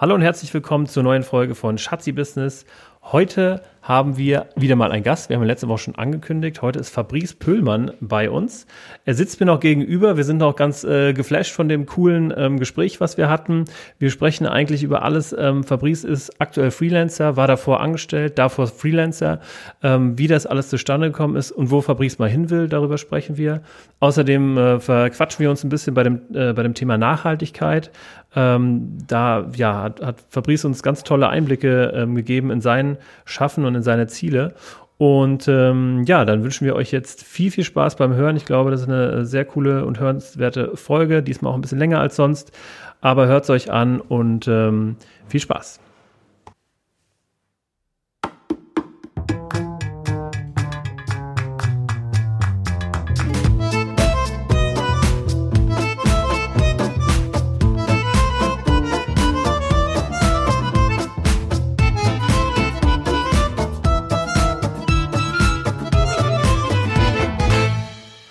Hallo und herzlich willkommen zur neuen Folge von Schatzi Business. Heute haben wir wieder mal einen Gast. Wir haben letzte Woche schon angekündigt. Heute ist Fabrice Pöhlmann bei uns. Er sitzt mir noch gegenüber. Wir sind auch ganz äh, geflasht von dem coolen ähm, Gespräch, was wir hatten. Wir sprechen eigentlich über alles. Ähm, Fabrice ist aktuell Freelancer, war davor angestellt, davor Freelancer. Ähm, wie das alles zustande gekommen ist und wo Fabrice mal hin will, darüber sprechen wir. Außerdem äh, verquatschen wir uns ein bisschen bei dem, äh, bei dem Thema Nachhaltigkeit. Ähm, da ja, hat, hat Fabrice uns ganz tolle Einblicke ähm, gegeben in sein Schaffen und in seine Ziele. Und ähm, ja, dann wünschen wir euch jetzt viel, viel Spaß beim Hören. Ich glaube, das ist eine sehr coole und hörenswerte Folge. Diesmal auch ein bisschen länger als sonst. Aber hört es euch an und ähm, viel Spaß.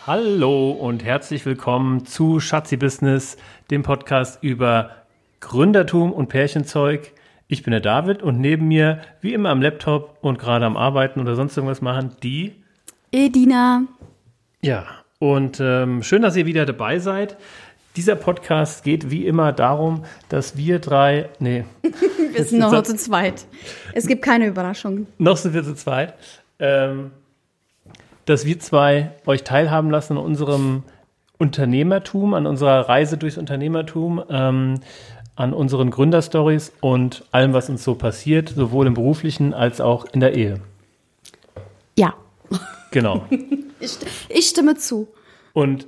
Hallo und herzlich willkommen zu Schatzi Business, dem Podcast über Gründertum und Pärchenzeug. Ich bin der David und neben mir, wie immer am Laptop und gerade am Arbeiten oder sonst irgendwas machen, die Edina. Ja, und ähm, schön, dass ihr wieder dabei seid. Dieser Podcast geht wie immer darum, dass wir drei, nee. wir sind noch zu zweit. Es gibt keine Überraschungen. Noch sind wir zu zweit. Ähm, dass wir zwei euch teilhaben lassen an unserem Unternehmertum, an unserer Reise durchs Unternehmertum, ähm, an unseren Gründerstories und allem, was uns so passiert, sowohl im beruflichen als auch in der Ehe. Ja. Genau. ich, ich stimme zu. Und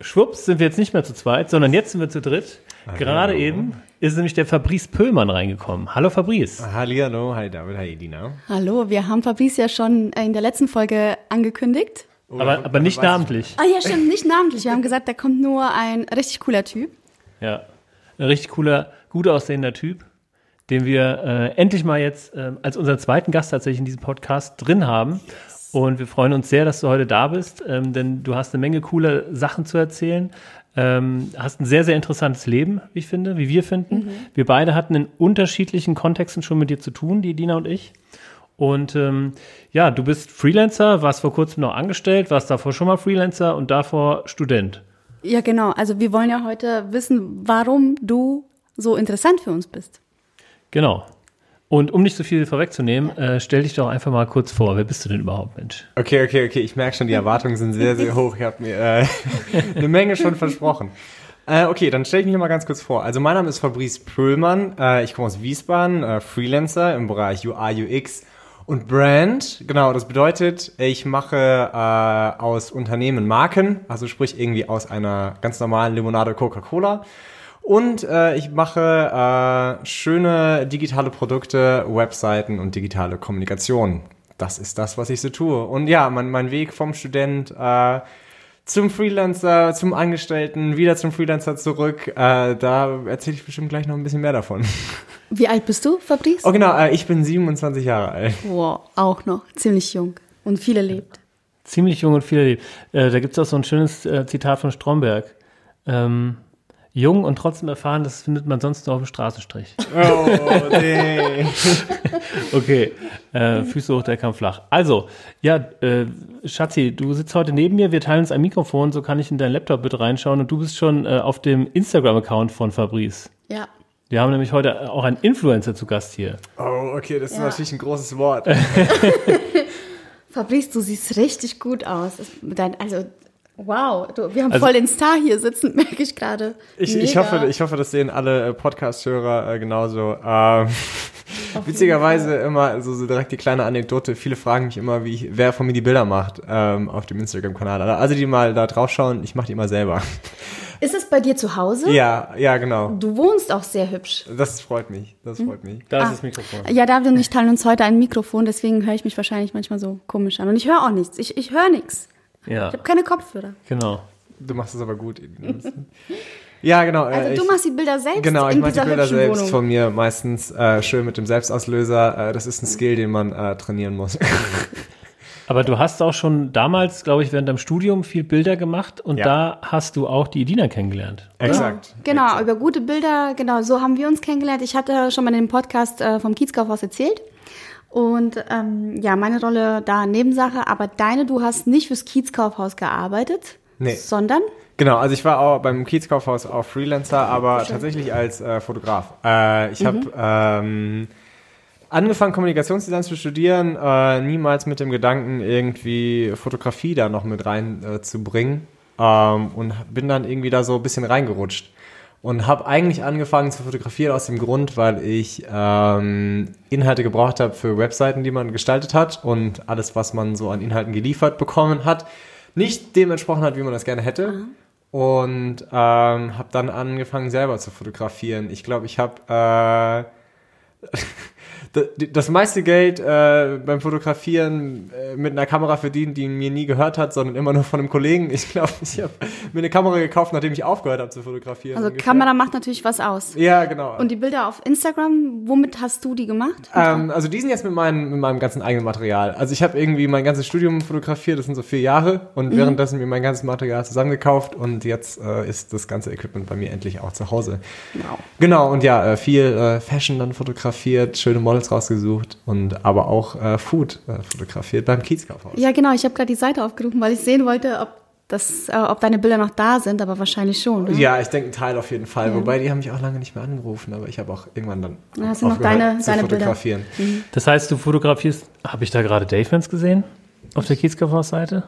schwupps sind wir jetzt nicht mehr zu zweit, sondern jetzt sind wir zu dritt. Gerade eben ist nämlich der Fabrice Pöllmann reingekommen. Hallo Fabrice. Hallo, hi David, hi Edina. Hallo, wir haben Fabrice ja schon in der letzten Folge angekündigt. Oh, aber, aber nicht namentlich. Ah ja, stimmt, nicht namentlich. Wir haben gesagt, da kommt nur ein richtig cooler Typ. Ja, ein richtig cooler, gut aussehender Typ, den wir äh, endlich mal jetzt äh, als unseren zweiten Gast tatsächlich in diesem Podcast drin haben. Und wir freuen uns sehr, dass du heute da bist, ähm, denn du hast eine Menge coole Sachen zu erzählen. Ähm, hast ein sehr, sehr interessantes Leben, wie ich finde, wie wir finden. Mhm. Wir beide hatten in unterschiedlichen Kontexten schon mit dir zu tun, die Dina und ich. Und ähm, ja, du bist Freelancer, warst vor kurzem noch angestellt, warst davor schon mal Freelancer und davor Student. Ja, genau. Also wir wollen ja heute wissen, warum du so interessant für uns bist. Genau. Und um nicht so viel vorwegzunehmen, äh, stell dich doch einfach mal kurz vor. Wer bist du denn überhaupt, Mensch? Okay, okay, okay. Ich merke schon, die Erwartungen sind sehr, sehr hoch. Ich habe mir äh, eine Menge schon versprochen. Äh, okay, dann stelle ich mich mal ganz kurz vor. Also mein Name ist Fabrice Pöhlmann. Äh, ich komme aus Wiesbaden, äh, Freelancer im Bereich UI, UX und Brand. Genau, das bedeutet, ich mache äh, aus Unternehmen Marken, also sprich irgendwie aus einer ganz normalen Limonade Coca-Cola und äh, ich mache äh, schöne digitale Produkte, Webseiten und digitale Kommunikation. Das ist das, was ich so tue. Und ja, mein, mein Weg vom Student äh, zum Freelancer, zum Angestellten, wieder zum Freelancer zurück, äh, da erzähle ich bestimmt gleich noch ein bisschen mehr davon. Wie alt bist du, Fabrice? Oh genau, äh, ich bin 27 Jahre alt. Wow, auch noch, ziemlich jung und viel erlebt. Ziemlich jung und viel erlebt. Äh, da gibt es auch so ein schönes äh, Zitat von Stromberg. Ähm, jung und trotzdem erfahren, das findet man sonst nur auf dem Straßenstrich. Oh, nee. okay, äh, Füße hoch, der Kampf flach. Also, ja, äh, Schatzi, du sitzt heute neben mir, wir teilen uns ein Mikrofon, so kann ich in dein Laptop bitte reinschauen und du bist schon äh, auf dem Instagram-Account von Fabrice. Ja. Wir haben nämlich heute auch einen Influencer zu Gast hier. Oh, okay, das ist ja. natürlich ein großes Wort. Fabrice, du siehst richtig gut aus. also Wow, du, wir haben also, voll den Star hier sitzen, merke ich gerade. Ich, ich, hoffe, ich hoffe, das sehen alle äh, Podcast-Hörer äh, genauso. Ähm, witzigerweise immer so, so direkt die kleine Anekdote. Viele fragen mich immer, wie ich, wer von mir die Bilder macht ähm, auf dem Instagram-Kanal. Also die mal da drauf schauen, ich mache die immer selber. Ist es bei dir zu Hause? Ja, ja, genau. Du wohnst auch sehr hübsch. Das freut mich. Das hm? freut mich. Da ah. ist das Mikrofon. Ja, David und ich teilen uns heute ein Mikrofon, deswegen höre ich mich wahrscheinlich manchmal so komisch an. Und ich höre auch nichts. Ich, ich höre nichts. Ja. Ich habe keine Kopfhörer. Genau. Du machst es aber gut. ja, genau. Also du machst die Bilder selbst. Genau, ich mache die Bilder selbst Wohnung. von mir meistens äh, schön mit dem Selbstauslöser. Äh, das ist ein Skill, den man äh, trainieren muss. Aber du hast auch schon damals, glaube ich, während deinem Studium viel Bilder gemacht und Ja. da hast du auch die Edina kennengelernt. Exakt. Genau, Exakt. über gute Bilder, genau, so haben wir uns kennengelernt. Ich hatte schon mal in dem Podcast äh, vom Kiezkaufhaus erzählt. Und ähm, ja, meine Rolle da Nebensache, aber deine, du hast nicht fürs Kiezkaufhaus gearbeitet, Nee. sondern Genau, also ich war auch beim Kiezkaufhaus auch Freelancer, aber tatsächlich als äh, Fotograf. Äh, ich habe ähm, angefangen, Kommunikationsdesign zu studieren, äh, niemals mit dem Gedanken, irgendwie Fotografie da noch mit rein äh, zu bringen. Ähm, und bin dann irgendwie da so ein bisschen reingerutscht. Und habe eigentlich angefangen zu fotografieren aus dem Grund, weil ich ähm, Inhalte gebraucht habe für Webseiten, die man gestaltet hat und alles, was man so an Inhalten geliefert bekommen hat, nicht dem entsprochen hat, wie man das gerne hätte. Und ähm, habe dann angefangen, selber zu fotografieren. Ich glaube, ich habe äh, das meiste Geld äh, beim Fotografieren äh, mit einer Kamera verdient, die mir nie gehört hat, sondern immer nur von einem Kollegen. Ich glaube, ich habe mir eine Kamera gekauft, nachdem ich aufgehört habe zu fotografieren. also ungefähr. Kamera macht natürlich was aus. Ja, genau. Und die Bilder auf Instagram, womit hast du die gemacht? Ähm, also die sind jetzt mit, meinem mit meinem ganzen eigenen Material. Also ich habe irgendwie mein ganzes Studium fotografiert, das sind so vier Jahre und währenddessen mir mein ganzes Material zusammengekauft und jetzt äh, ist das ganze Equipment bei mir endlich auch zu Hause. Wow. Genau, und ja, äh, viel äh, Fashion dann fotografiert, schöne Models rausgesucht und aber auch äh, Food äh, fotografiert beim Kiezkaufhaus. Ja, genau, ich habe gerade die Seite aufgerufen, weil ich sehen wollte, ob, das, äh, ob deine Bilder noch da sind, aber wahrscheinlich schon. Ne? Ja, ich denke ein Teil auf jeden Fall. Wobei die haben mich auch lange nicht mehr angerufen, aber ich habe auch irgendwann dann Ja, das sind noch deine- zu deine Bilder. fotografieren. Das heißt, du fotografierst, habe ich da gerade Davemans gesehen? Auf der Kiezkaufhaus-Seite?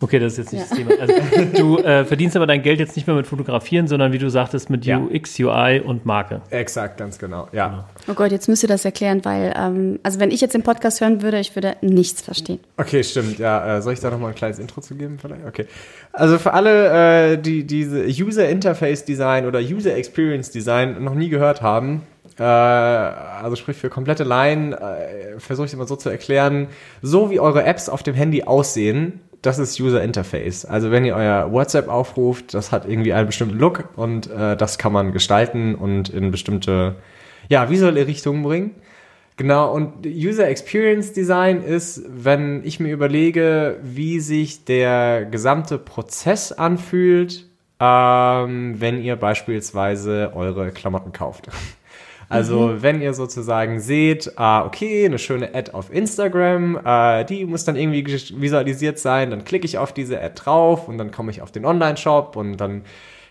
Okay, das ist jetzt nicht das Thema. Also, du äh, verdienst aber dein Geld jetzt nicht mehr mit Fotografieren, sondern wie du sagtest, mit Ja. UX, UI und Marke. Exakt, ganz genau. Ja. Oh Gott, jetzt müsst ihr das erklären, weil, ähm, also wenn ich jetzt den Podcast hören würde, ich würde nichts verstehen. Okay, stimmt. Ja, äh, soll ich da noch mal ein kleines Intro zu geben vielleicht? Okay. Also für alle, äh, die diese User Interface Design oder User Experience Design noch nie gehört haben, äh, also sprich für komplette Laien, äh, versuche ich es immer so zu erklären, so wie eure Apps auf dem Handy aussehen, das ist User Interface. Also wenn ihr euer WhatsApp aufruft, das hat irgendwie einen bestimmten Look und äh, das kann man gestalten und in bestimmte ja, visuelle Richtungen bringen. Genau, und User Experience Design ist, wenn ich mir überlege, wie sich der gesamte Prozess anfühlt, ähm, wenn ihr beispielsweise eure Klamotten kauft. Also wenn ihr sozusagen seht, ah, okay, eine schöne Ad auf Instagram, äh, die muss dann irgendwie visualisiert sein, dann klicke ich auf diese Ad drauf und dann komme ich auf den Online-Shop und dann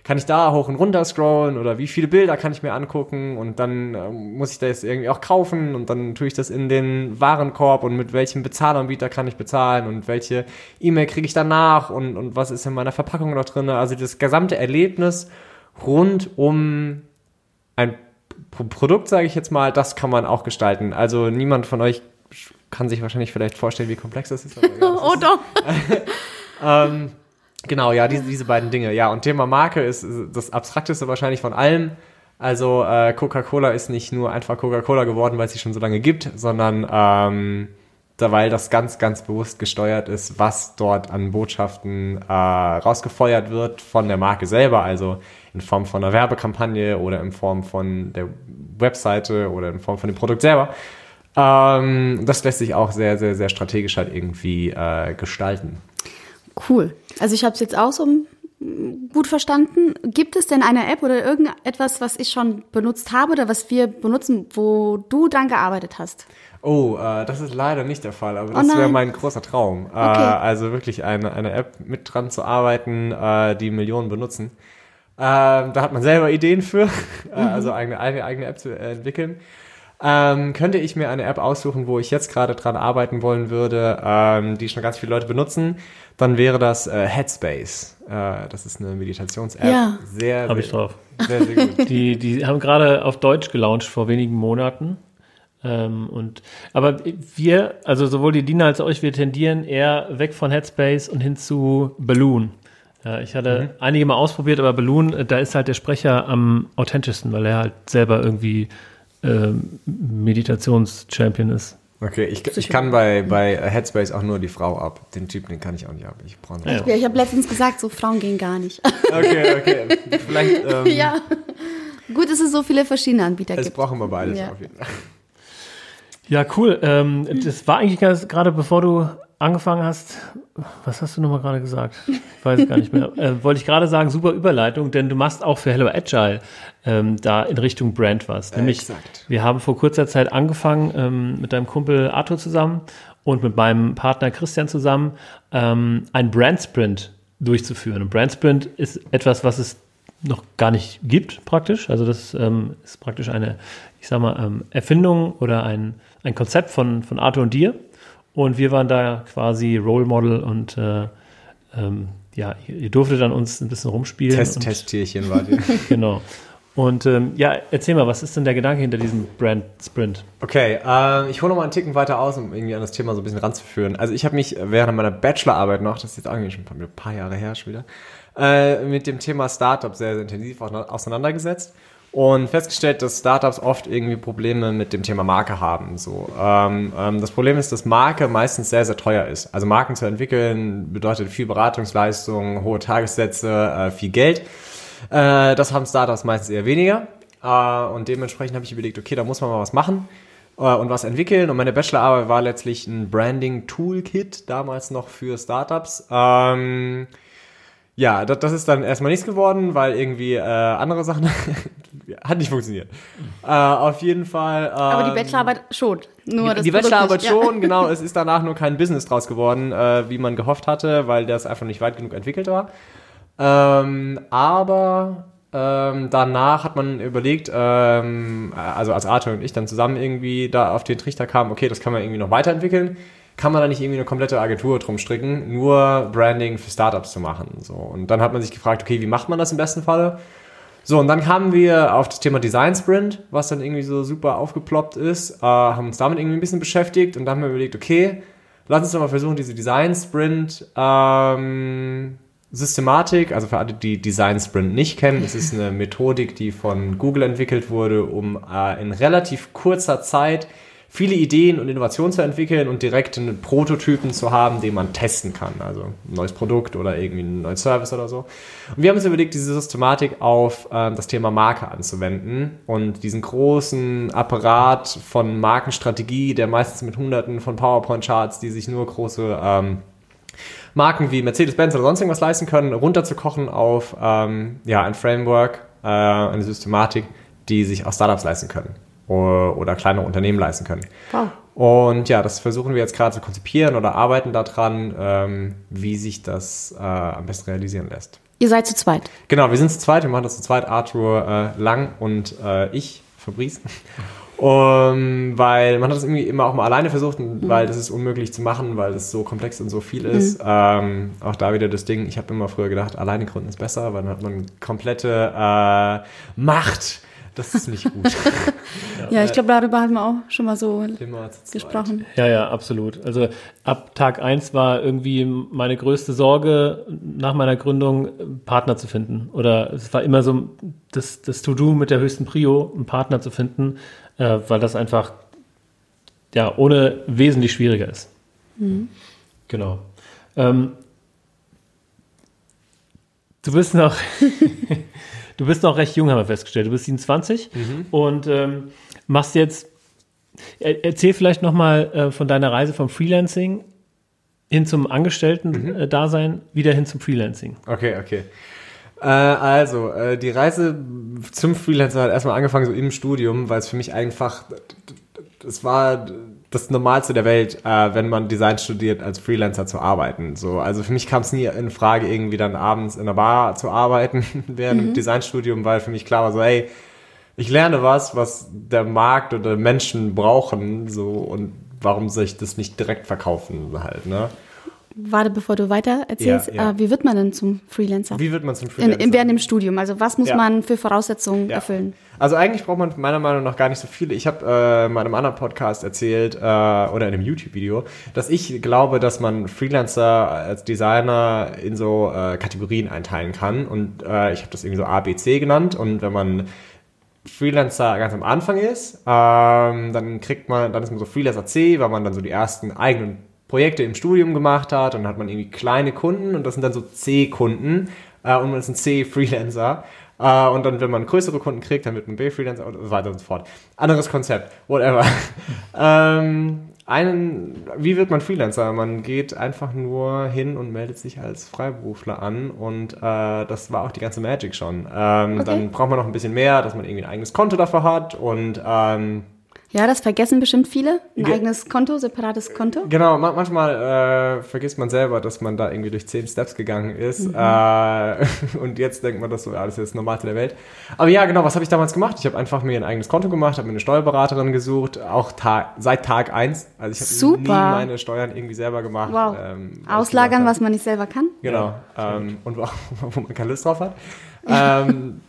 kann ich da hoch und runter scrollen oder wie viele Bilder kann ich mir angucken und dann ähm, muss ich das irgendwie auch kaufen und dann tue ich das in den Warenkorb und mit welchem Bezahlanbieter kann ich bezahlen und welche E-Mail kriege ich danach und, und was ist in meiner Verpackung noch drin. Also das gesamte Erlebnis rund um ein Produkt, sage ich jetzt mal, das kann man auch gestalten. Also niemand von euch kann sich wahrscheinlich vielleicht vorstellen, wie komplex das ist. Aber ja, das Oh ist- doch. ähm, genau, ja, diese, diese beiden Dinge. Ja, und Thema Marke ist das abstrakteste wahrscheinlich von allem. Also äh, Coca-Cola ist nicht nur einfach Coca-Cola geworden, weil es sie schon so lange gibt, sondern ähm, weil das ganz, ganz bewusst gesteuert ist, was dort an Botschaften äh, rausgefeuert wird von der Marke selber, also in Form von einer Werbekampagne oder in Form von der Webseite oder in Form von dem Produkt selber. Ähm, das lässt sich auch sehr, sehr, sehr strategisch halt irgendwie äh, gestalten. Cool. Also ich habe es jetzt auch so mm, gut verstanden. Gibt es denn eine App oder irgendetwas, was ich schon benutzt habe oder was wir benutzen, wo du dran gearbeitet hast? Oh, äh, das ist leider nicht der Fall, aber Oh das wäre mein großer Traum. Äh, Okay. also wirklich eine, eine App mit dran zu arbeiten, äh, die Millionen benutzen. Ähm, da hat man selber Ideen für, äh, Mhm. also eigene, eine eigene App zu äh, entwickeln. Ähm, könnte ich mir eine App aussuchen, wo ich jetzt gerade dran arbeiten wollen würde, ähm, die schon ganz viele Leute benutzen, dann wäre das äh, Headspace. Äh, das ist eine Meditations-App. Ja. Sehr, Habe ich sehr, drauf. sehr, sehr gut. Die, die haben gerade auf Deutsch gelauncht vor wenigen Monaten. Ähm, und, aber wir, also sowohl die Dina als auch ich, wir tendieren eher weg von Headspace und hin zu Balloon. Ja, ich hatte einige mal ausprobiert, aber Balloon, äh, da ist halt der Sprecher am authentischsten, weil er halt selber irgendwie ähm, Meditations-Champion ist. Okay, ich, ich kann bei, bei Headspace auch nur die Frau ab. Den Typ, den kann ich auch nicht ab. Ich brauche Ja. Ja, ich habe letztens gesagt, so Frauen gehen gar nicht. Okay, okay. Vielleicht, ähm, ja. Gut, dass es so viele verschiedene Anbieter es gibt. brauchen wir beides Ja. auf jeden Fall. Ja, cool. Ähm, das war eigentlich gerade bevor du angefangen hast, was hast du nochmal gerade gesagt? Ich weiß es gar nicht mehr. Äh, wollte ich gerade sagen, super Überleitung, denn du machst auch für Hello Agile ähm, da in Richtung Brand was. Nämlich, Exakt. wir haben vor kurzer Zeit angefangen ähm, mit deinem Kumpel Arthur zusammen und mit meinem Partner Christian zusammen ähm, ein Brand Sprint durchzuführen. Und Brand Sprint ist etwas, was es noch gar nicht gibt, praktisch. Also das ähm, ist praktisch eine, ich sag mal, ähm, Erfindung oder ein, ein Konzept von, von Arthur und dir. Und wir waren da quasi Role Model und äh, ähm, ja, ihr, durftet dann uns ein bisschen rumspielen. Test, Testtierchen war die. Genau. Und ähm, ja, erzähl mal, was ist denn der Gedanke hinter diesem Brand Sprint? Okay, äh, ich hole noch mal einen Ticken weiter aus, um irgendwie an das Thema so ein bisschen ranzuführen. Also ich habe mich während meiner Bachelorarbeit noch, das ist jetzt eigentlich schon ein paar, ein paar Jahre her schon wieder, äh, mit dem Thema Startup sehr, sehr intensiv auseinandergesetzt und festgestellt, dass Startups oft irgendwie Probleme mit dem Thema Marke haben. So, ähm, ähm, das Problem ist, dass Marke meistens sehr, sehr teuer ist. Also Marken zu entwickeln bedeutet viel Beratungsleistung, hohe Tagessätze, äh, viel Geld. Äh, das haben Startups meistens eher weniger. Äh, und dementsprechend habe ich überlegt, okay, da muss man mal was machen äh, und was entwickeln. Und meine Bachelorarbeit war letztlich ein Branding-Toolkit, damals noch für Startups. Ähm, ja, das, das ist dann erstmal nichts geworden, weil irgendwie äh, andere Sachen hat nicht funktioniert. Äh, auf jeden Fall. Ähm, Aber die Bachelorarbeit schon. Nur das die Bachelorarbeit nicht, ja. schon, genau. Es ist danach nur kein Business draus geworden, äh, wie man gehofft hatte, weil das einfach nicht weit genug entwickelt war. Ähm, aber ähm, danach hat man überlegt, ähm, also als Arthur und ich dann zusammen irgendwie da auf den Trichter kamen, okay, das kann man irgendwie noch weiterentwickeln. Kann man da nicht irgendwie eine komplette Agentur drum stricken, nur Branding für Startups zu machen? So. Und dann hat man sich gefragt, okay, wie macht man das im besten Falle? So, und dann kamen wir auf das Thema Design Sprint, was dann irgendwie so super aufgeploppt ist, äh, haben uns damit irgendwie ein bisschen beschäftigt und dann haben wir überlegt, okay, lass uns doch mal versuchen, diese Design Sprint ähm, Systematik, also für alle, die Design Sprint nicht kennen, es ist eine Methodik, die von Google entwickelt wurde, um äh, in relativ kurzer Zeit viele Ideen und Innovationen zu entwickeln und direkt einen Prototypen zu haben, den man testen kann. Also ein neues Produkt oder irgendwie einen neuen Service oder so. Und wir haben uns überlegt, diese Systematik auf ähm, das Thema Marke anzuwenden und diesen großen Apparat von Markenstrategie, der meistens mit hunderten von PowerPoint-Charts, die sich nur große ähm, Marken wie Mercedes-Benz oder sonst irgendwas leisten können, runterzukochen auf ähm, ja, ein Framework, äh, eine Systematik, die sich auch Startups leisten können oder, oder kleine Unternehmen leisten können. Wow. Und ja, das versuchen wir jetzt gerade zu konzipieren oder arbeiten daran, ähm, wie sich das äh, am besten realisieren lässt. Ihr seid zu zweit. Genau, wir sind zu zweit, wir machen das zu zweit, Arthur äh, Lang und äh, ich, Fabrice. Um, weil man hat das irgendwie immer auch mal alleine versucht, und weil das ist unmöglich zu machen, weil das so komplex und so viel ist. Ähm, auch da wieder das Ding, ich habe immer früher gedacht, alleine gründen ist besser, weil dann hat man komplette äh, Macht. Das ist nicht gut. Ja, ich glaube, darüber haben wir auch schon mal so gesprochen. Ja, ja, absolut. Also ab Tag eins war irgendwie meine größte Sorge nach meiner Gründung, Partner zu finden. Oder es war immer so das, das To-Do mit der höchsten Prio, einen Partner zu finden, äh, weil das einfach ja ohne wesentlich schwieriger ist. Genau. Ähm, du bist noch du bist noch recht jung, haben wir festgestellt. Du bist 27 und ähm, machst jetzt er, erzähl vielleicht nochmal äh, von deiner Reise vom Freelancing hin zum Angestellten-Dasein, wieder hin zum Freelancing. Okay, okay. Äh, also, äh, die Reise zum Freelancer hat erstmal angefangen so im Studium, weil es für mich einfach, das war das Normalste der Welt, äh, wenn man Design studiert, als Freelancer zu arbeiten. So, also für mich kam es nie in Frage, irgendwie dann abends in der Bar zu arbeiten während dem Designstudium, weil für mich klar war so, hey, ich lerne was, was der Markt oder Menschen brauchen, so und warum soll ich das nicht direkt verkaufen halt, ne? Warte, bevor du weiter erzählst, Ja, ja. Äh, wie wird man denn zum Freelancer? Wie wird man zum Freelancer? in, während dem Studium. Also was muss Ja. man für Voraussetzungen erfüllen? Also eigentlich braucht man meiner Meinung nach gar nicht so viele. Ich habe äh, in einem anderen Podcast erzählt äh, oder in einem YouTube-Video, dass ich glaube, dass man Freelancer als Designer in so äh, Kategorien einteilen kann. Und äh, ich habe das irgendwie so A, B, C genannt. Und wenn man Freelancer ganz am Anfang ist, ähm, dann kriegt man, dann ist man so Freelancer C, weil man dann so die ersten eigenen Projekte im Studium gemacht hat und dann hat man irgendwie kleine Kunden und das sind dann so C-Kunden äh, und man ist ein C-Freelancer. Äh, und dann, wenn man größere Kunden kriegt, dann wird man B-Freelancer und so weiter und so fort. Anderes Konzept, whatever. ähm, einen, wie wird man Freelancer? Man geht einfach nur hin und meldet sich als Freiberufler an und äh, das war auch die ganze Magic schon. Ähm, Okay. Dann braucht man noch ein bisschen mehr, dass man irgendwie ein eigenes Konto dafür hat und ähm, Ja, das vergessen bestimmt viele. Ein Ge- eigenes Konto, separates Konto. Genau, ma manchmal äh, vergisst man selber, dass man da irgendwie durch zehn Steps gegangen ist. Äh, und jetzt denkt man, das so, ja, das ist das Normalste der Welt. Aber ja, genau, was habe ich damals gemacht? Ich habe einfach mir ein eigenes Konto gemacht, habe mir eine Steuerberaterin gesucht, auch Tag, seit Tag eins. Also ich habe nie meine Steuern irgendwie selber gemacht. Wow. ähm, Auslagern, was man nicht selber kann. Genau. ähm, und wo, wo man keine Lust drauf hat. ähm,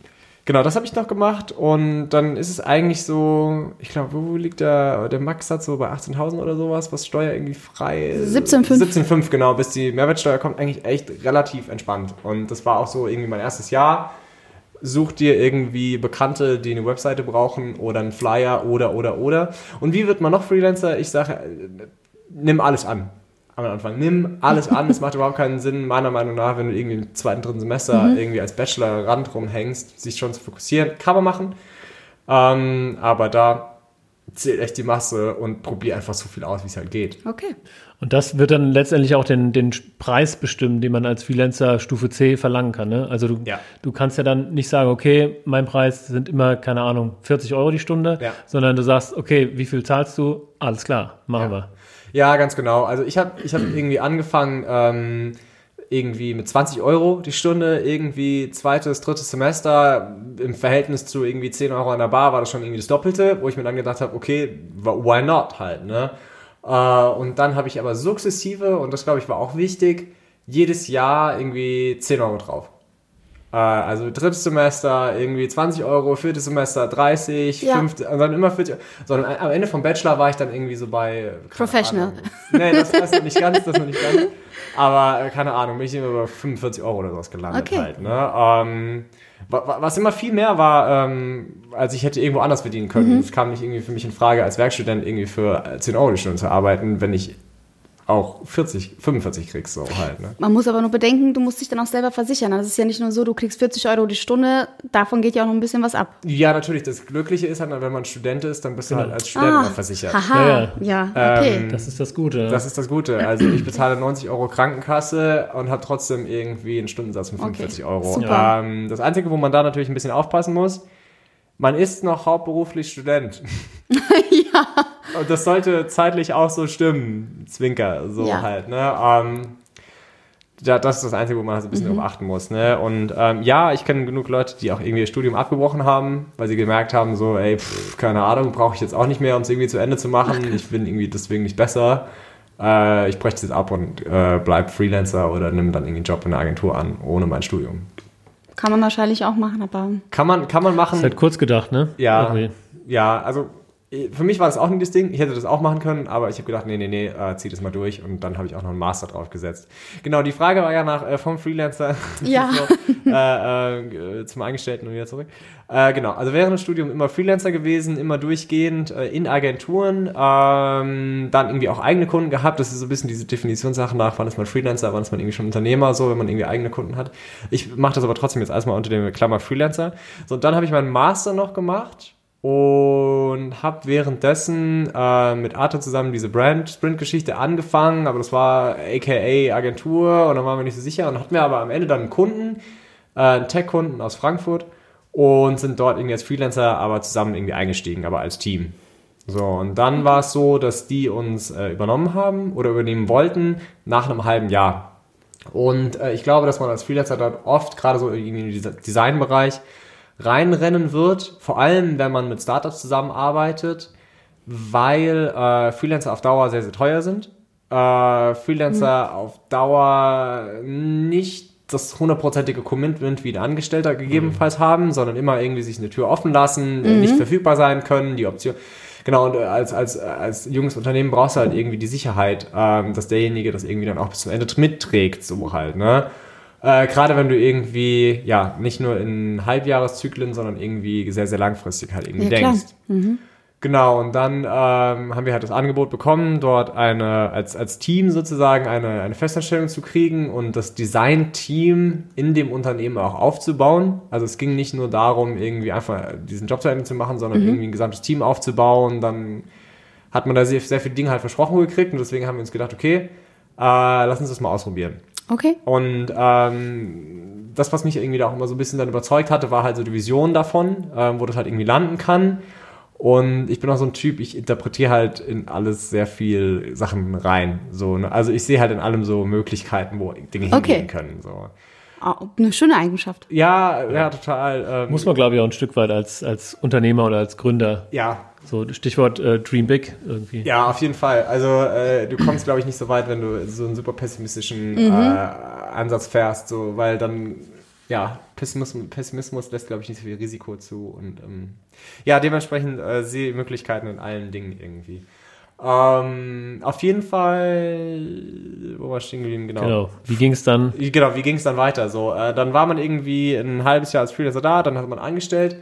Genau, das habe ich noch gemacht und dann ist es eigentlich so, ich glaube, wo liegt der, der Max-Satz so bei 18.000 oder sowas, was Steuer irgendwie frei ist? 17,5. 17,5, genau, bis die Mehrwertsteuer kommt, eigentlich echt relativ entspannt. Und das war auch so irgendwie mein erstes Jahr. Such dir irgendwie Bekannte, die eine Webseite brauchen oder einen Flyer oder, oder, oder. Und wie wird man noch Freelancer? Ich sage, äh, nimm alles an. Am Anfang. Nimm alles an. Es macht überhaupt keinen Sinn, meiner Meinung nach, wenn du irgendwie im zweiten, dritten Semester irgendwie als Bachelor Rand rumhängst, sich schon zu fokussieren. Kann man machen. Ähm, aber da zählt echt die Masse und probier einfach so viel aus, wie es halt geht. Okay. Und das wird dann letztendlich auch den, den Preis bestimmen, den man als Freelancer Stufe C verlangen kann. Ne? Also du, Ja. du kannst ja dann nicht sagen, okay, mein Preis sind immer, keine Ahnung, 40 Euro die Stunde, Ja. sondern du sagst, okay, wie viel zahlst du? Alles klar, machen wir. Ja, ganz genau. Also ich habe ich hab irgendwie angefangen, ähm, irgendwie mit 20 Euro die Stunde, irgendwie zweites, drittes Semester im Verhältnis zu irgendwie 10 Euro an der Bar war das schon irgendwie das Doppelte, wo ich mir dann gedacht habe, okay, why not halt, ne? Äh, und dann habe ich aber sukzessive, und das glaube ich war auch wichtig, jedes Jahr irgendwie 10 Euro drauf. Äh, Also drittes Semester irgendwie 20 Euro, viertes Semester 30, Ja. fünfte, und dann immer 40 Sondern am Ende vom Bachelor war ich dann irgendwie so bei... Professional. Ahnung. Nee, das, das noch nicht ganz, das noch nicht ganz. Aber äh, keine Ahnung, bin ich immer bei 45 Euro oder sowas gelandet Okay. halt. Ne? Ähm, wa- wa- was immer viel mehr war, ähm, als ich hätte irgendwo anders verdienen können. Es kam nicht irgendwie für mich in Frage, als Werkstudent irgendwie für äh, 10 Euro die Stunde zu arbeiten, wenn ich auch 40, 45 krieg, so halt. Ne? Man muss aber nur bedenken, du musst dich dann auch selber versichern. Also es ist ja nicht nur so, du kriegst 40 Euro die Stunde, davon geht ja auch noch ein bisschen was ab. Ja, natürlich. Das Glückliche ist halt, wenn man Student ist, dann bist du halt als Student Ah, immer versichert. Haha, Ja, ja, okay. Ähm, Das ist das Gute. Das ist das Gute. Also ich bezahle 90 Euro Krankenkasse und habe trotzdem irgendwie einen Stundensatz von 45 Euro. super. Ähm, das Einzige, wo man da natürlich ein bisschen aufpassen muss, man ist noch hauptberuflich Student. ja. Und das sollte zeitlich auch so stimmen. Zwinker, so Ja. halt. Ne? Ähm, ja, das ist das Einzige, wo man so ein bisschen Mhm. drauf achten muss. Ne? Und ähm, ja, ich kenne genug Leute, die auch irgendwie ihr Studium abgebrochen haben, weil sie gemerkt haben, so, ey, pff, keine Ahnung, brauche ich jetzt auch nicht mehr, um es irgendwie zu Ende zu machen. Ich bin irgendwie deswegen nicht besser. Äh, ich breche das jetzt ab und äh, bleib Freelancer oder nimm dann irgendwie einen Job in einer Agentur an, ohne mein Studium. Kann man wahrscheinlich auch machen, aber Kann man, kann man machen. ist halt kurz gedacht, ne? Ja, Irgendwie. ja, also für mich war das auch nicht das Ding. Ich hätte das auch machen können, aber ich habe gedacht, nee, nee, nee, äh, zieh das mal durch und dann habe ich auch noch einen Master drauf gesetzt. Genau, die Frage war ja nach äh, vom Freelancer Ja. so, äh, äh, zum Angestellten und wieder zurück. Äh, genau, also während des Studiums immer Freelancer gewesen, immer durchgehend äh, in Agenturen, ähm, dann irgendwie auch eigene Kunden gehabt. Das ist so ein bisschen diese Definitionssache nach, wann ist man Freelancer, wann ist man irgendwie schon Unternehmer, so, wenn man irgendwie eigene Kunden hat. Ich mache das aber trotzdem jetzt erstmal unter dem Klammer Freelancer. So, und dann habe ich meinen Master noch gemacht und habe währenddessen äh, mit Arthur zusammen diese Brand-Sprint-Geschichte angefangen, aber das war aka Agentur und dann waren wir nicht so sicher und hatten wir aber am Ende dann einen Kunden, äh, einen Tech-Kunden aus Frankfurt und sind dort irgendwie als Freelancer aber zusammen irgendwie eingestiegen, aber als Team. So, und dann war es so, dass die uns äh, übernommen haben oder übernehmen wollten nach einem halben Jahr. Und äh, ich glaube, dass man als Freelancer dort oft, gerade so irgendwie in den Designbereich, reinrennen wird, vor allem wenn man mit Startups zusammenarbeitet, weil äh, Freelancer auf Dauer sehr, sehr teuer sind. Äh, Freelancer auf Dauer nicht das hundertprozentige Commitment wie ein Angestellter gegebenenfalls haben, sondern immer irgendwie sich eine Tür offen lassen, äh, nicht verfügbar sein können, die Option. Genau, und äh, als, als, als junges Unternehmen brauchst du halt irgendwie die Sicherheit, ähm, dass derjenige das irgendwie dann auch bis zum Ende mitträgt, so halt, ne? Äh, Gerade wenn du irgendwie, ja, nicht nur in Halbjahreszyklen, sondern irgendwie sehr, sehr langfristig halt irgendwie Ja, denkst. Genau, und dann ähm, haben wir halt das Angebot bekommen, dort eine, als, als Team sozusagen eine, eine Festanstellung zu kriegen und das Design-Team in dem Unternehmen auch aufzubauen. Also es ging nicht nur darum, irgendwie einfach diesen Job zu Ende zu machen, sondern irgendwie ein gesamtes Team aufzubauen, dann hat man da sehr, sehr viele Dinge halt versprochen gekriegt und deswegen haben wir uns gedacht, okay, äh, lass uns das mal ausprobieren. Okay. Und ähm, das, was mich irgendwie da auch immer so ein bisschen dann überzeugt hatte, war halt so die Vision davon, ähm, wo das halt irgendwie landen kann. Und ich bin auch so ein Typ, ich interpretiere halt in alles sehr viel Sachen rein. So, ne? Also ich sehe halt in allem so Möglichkeiten, wo Dinge Okay. hingehen können. So. Ah, eine schöne Eigenschaft. Ja, ja, total. Ähm, Muss man, glaube ich, auch ein Stück weit als, als Unternehmer oder als Gründer, ja, so Stichwort äh, Dream Big irgendwie. Ja, auf jeden Fall. Also äh, du kommst, glaube ich, nicht so weit, wenn du so einen super pessimistischen äh, Ansatz fährst, so, weil dann, ja, Pessimismus, Pessimismus lässt, glaube ich, nicht so viel Risiko zu. Und ähm, ja, dementsprechend äh, sehe ich Möglichkeiten in allen Dingen irgendwie. Ähm, auf jeden Fall, wo war ich stehen geblieben? Genau. Genau. Wie ging es dann? Genau, wie ging es dann weiter? So, äh, dann war man irgendwie ein halbes Jahr als Freelancer da, dann hat man angestellt.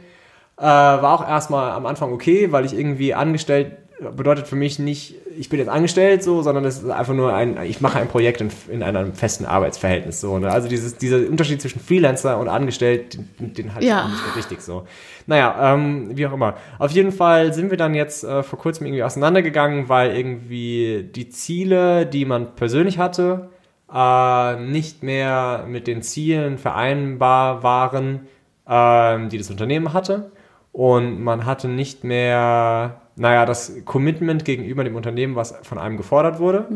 Äh, war auch erstmal am Anfang okay, weil ich irgendwie angestellt bedeutet für mich nicht, ich bin jetzt angestellt so, sondern es ist einfach nur ein, ich mache ein Projekt in, in einem festen Arbeitsverhältnis so. Ne? Also dieses, dieser Unterschied zwischen Freelancer und Angestellt, den, den hatte Ja. ich nicht so richtig so. Naja, ähm, wie auch immer. Auf jeden Fall sind wir dann jetzt äh, vor kurzem irgendwie auseinandergegangen, weil irgendwie die Ziele, die man persönlich hatte, äh, nicht mehr mit den Zielen vereinbar waren, ähm, die das Unternehmen hatte. Und man hatte nicht mehr, naja, das Commitment gegenüber dem Unternehmen, was von einem gefordert wurde.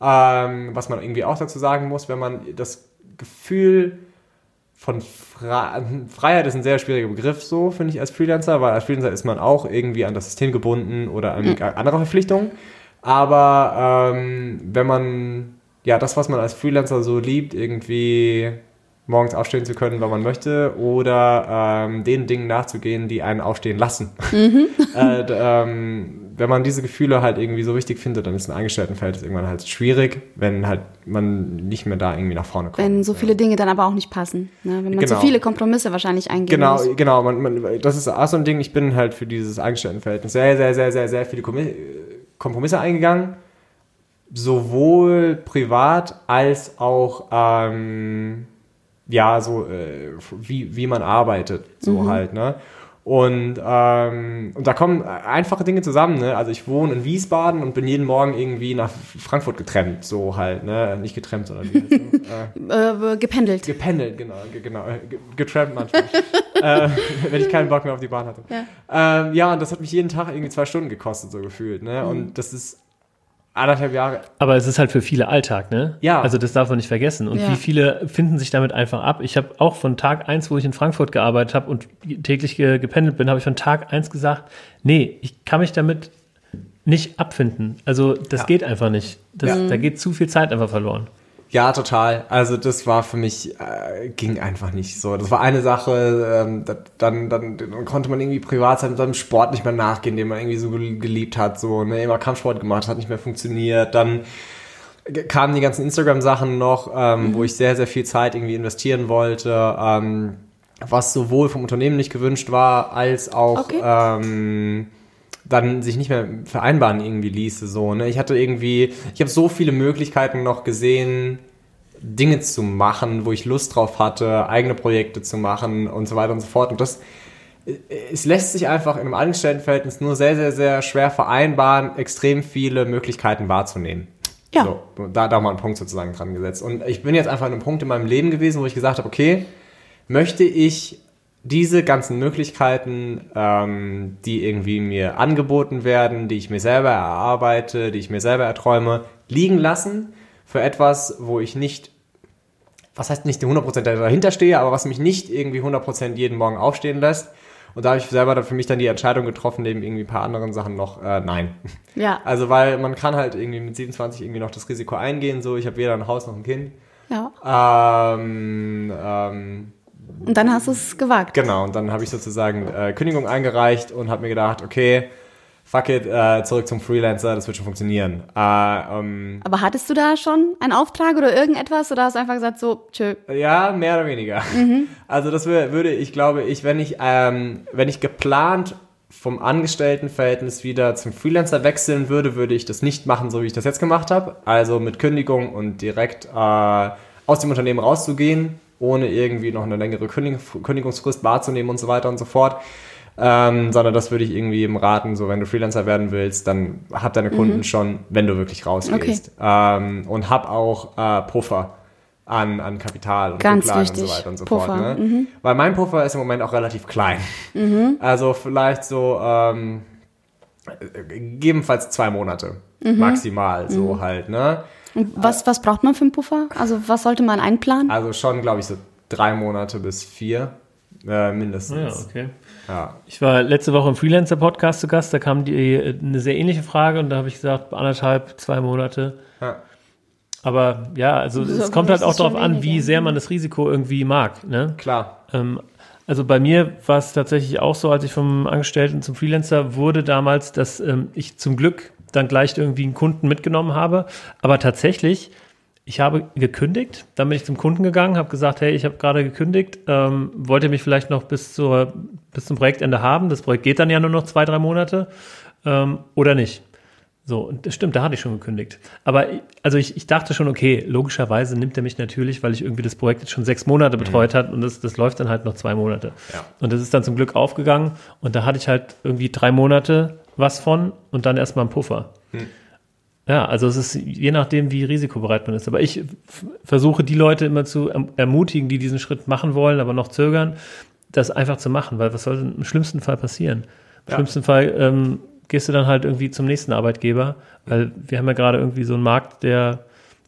Ähm, was man irgendwie auch dazu sagen muss, wenn man das Gefühl von Fre Freiheit ist ein sehr schwieriger Begriff, so finde ich als Freelancer, weil als Freelancer ist man auch irgendwie an das System gebunden oder an andere Verpflichtungen. Aber ähm, wenn man ja das, was man als Freelancer so liebt, irgendwie morgens aufstehen zu können, wann man möchte, oder ähm, den Dingen nachzugehen, die einen aufstehen lassen. äh, d- ähm, wenn man diese Gefühle halt irgendwie so wichtig findet, dann ist ein Angestelltenverhältnis irgendwann halt schwierig, wenn halt man nicht mehr da irgendwie nach vorne kommt. Wenn so viele Dinge dann aber auch nicht passen. Ne? Wenn man so Genau. viele Kompromisse wahrscheinlich eingehen Genau, muss. genau. Man, man, das ist auch so ein Ding. Ich bin halt für dieses Angestelltenverhältnis sehr, sehr, sehr, sehr, sehr viele Kompromisse eingegangen. Sowohl privat als auch, ähm, ja, so, äh, wie, wie man arbeitet, so halt, ne? Und, ähm, und da kommen einfache Dinge zusammen, ne? Also ich wohne in Wiesbaden und bin jeden Morgen irgendwie nach Frankfurt getrennt, so halt, ne? Nicht getrennt, sondern wie heißt äh, Äh, gependelt. Gependelt, genau, ge- genau, äh, ge- getrampt manchmal, äh, wenn ich keinen Bock mehr auf die Bahn hatte. Ja. Ähm, ja, und das hat mich jeden Tag irgendwie zwei Stunden gekostet, so gefühlt, ne? Und das ist anderthalb Jahre. Aber es ist halt für viele Alltag, ne? Ja. Also das darf man nicht vergessen. Und Ja. wie viele finden sich damit einfach ab? Ich habe auch von Tag eins, wo ich in Frankfurt gearbeitet habe und täglich ge gependelt bin, habe ich von Tag eins gesagt, nee, ich kann mich damit nicht abfinden. Also das Ja. geht einfach nicht. Das, Ja. Da geht zu viel Zeit einfach verloren. Ja, total. Also das war für mich, äh, ging einfach nicht so. Das war eine Sache, ähm, da- dann, dann, dann konnte man irgendwie privat seinem, seinem Sport nicht mehr nachgehen, den man irgendwie so gel- geliebt hat, so, ne, immer Kampfsport gemacht, hat nicht mehr funktioniert, dann kamen die ganzen Instagram-Sachen noch, ähm, wo ich sehr, sehr viel Zeit irgendwie investieren wollte, ähm, was sowohl vom Unternehmen nicht gewünscht war, als auch Okay. ähm, dann sich nicht mehr vereinbaren irgendwie ließe. So, ne? Ich hatte irgendwie, ich habe so viele Möglichkeiten noch gesehen, Dinge zu machen, wo ich Lust drauf hatte, eigene Projekte zu machen und so weiter und so fort. Und das, es lässt sich einfach in einem Angestelltenverhältnis nur sehr, sehr, sehr schwer vereinbaren, extrem viele Möglichkeiten wahrzunehmen. Ja. So, da, da mal einen Punkt sozusagen dran gesetzt. Und ich bin jetzt einfach an einem Punkt in meinem Leben gewesen, wo ich gesagt habe, okay, möchte ich diese ganzen Möglichkeiten, ähm, die irgendwie mir angeboten werden, die ich mir selber erarbeite, die ich mir selber erträume, liegen lassen für etwas, wo ich nicht, was heißt nicht 100% dahinter stehe, aber was mich nicht irgendwie 100% jeden Morgen aufstehen lässt. Und da habe ich selber dann für mich dann die Entscheidung getroffen, neben irgendwie ein paar anderen Sachen noch, äh, nein. Ja. Also weil man kann halt irgendwie mit 27 irgendwie noch das Risiko eingehen, so ich habe weder ein Haus noch ein Kind. ja. Ähm, ähm, Und dann hast du es gewagt. genau, und dann habe ich sozusagen äh, Kündigung eingereicht und habe mir gedacht, okay, fuck it, äh, zurück zum Freelancer, das wird schon funktionieren. Äh, ähm, Aber hattest du da schon einen Auftrag oder irgendetwas oder hast du einfach gesagt, so, tschö. ja, mehr oder weniger. Also das wür- würde ich, glaube ich, wenn ich, ähm, wenn ich geplant vom Angestelltenverhältnis wieder zum Freelancer wechseln würde, würde ich das nicht machen, so wie ich das jetzt gemacht habe. Also mit Kündigung und direkt äh, aus dem Unternehmen rauszugehen, ohne irgendwie noch eine längere Kündig Kündigungsfrist wahrzunehmen und so weiter und so fort. Ähm, sondern das würde ich irgendwie im raten, so wenn du Freelancer werden willst, dann hab deine Kunden schon, wenn du wirklich rausgehst. Ähm, und hab auch äh, Puffer an, an Kapital und Ganz Rücklagen wichtig. und so weiter und so Puffer, fort. Ne? Weil mein Puffer ist im Moment auch relativ klein. Also vielleicht so ähm, äh, gegebenenfalls zwei Monate maximal so halt. Ne? Und was, was braucht man für einen Puffer? Also was sollte man einplanen? Also schon, glaube ich, so drei Monate bis vier äh, Ja, mindestens. okay. Ja. Ich war letzte Woche im Freelancer-Podcast zu Gast, da kam die, äh, eine sehr ähnliche Frage und da habe ich gesagt, anderthalb, zwei Monate. Ja. Aber ja, also So, es kommt halt auch darauf an, wie sehr man das Risiko irgendwie mag. Ne? Klar. Ähm, also bei mir war es tatsächlich auch so, als ich vom Angestellten zum Freelancer wurde damals, dass ähm, ich zum Glück dann gleich irgendwie einen Kunden mitgenommen habe. Aber tatsächlich, ich habe gekündigt, dann bin ich zum Kunden gegangen, habe gesagt, hey, ich habe gerade gekündigt, ähm, wollt ihr mich vielleicht noch bis, zur, bis zum Projektende haben? Das Projekt geht dann ja nur noch zwei, drei Monate ähm, oder nicht. So, und das stimmt, da hatte ich schon gekündigt. Aber also ich, ich dachte schon, okay, logischerweise nimmt er mich natürlich, weil ich irgendwie das Projekt jetzt schon sechs Monate betreut hat und das, das läuft dann halt noch zwei Monate. Ja. Und das ist dann zum Glück aufgegangen und da hatte ich halt irgendwie drei Monate was von und dann erstmal einen Puffer. Ja, also es ist je nachdem, wie risikobereit man ist. Aber ich versuche die Leute immer zu erm- ermutigen, die diesen Schritt machen wollen, aber noch zögern, das einfach zu machen, weil was soll denn im schlimmsten Fall passieren? Im Ja. schlimmsten Fall ähm, gehst du dann halt irgendwie zum nächsten Arbeitgeber, weil wir haben ja gerade irgendwie so einen Markt, der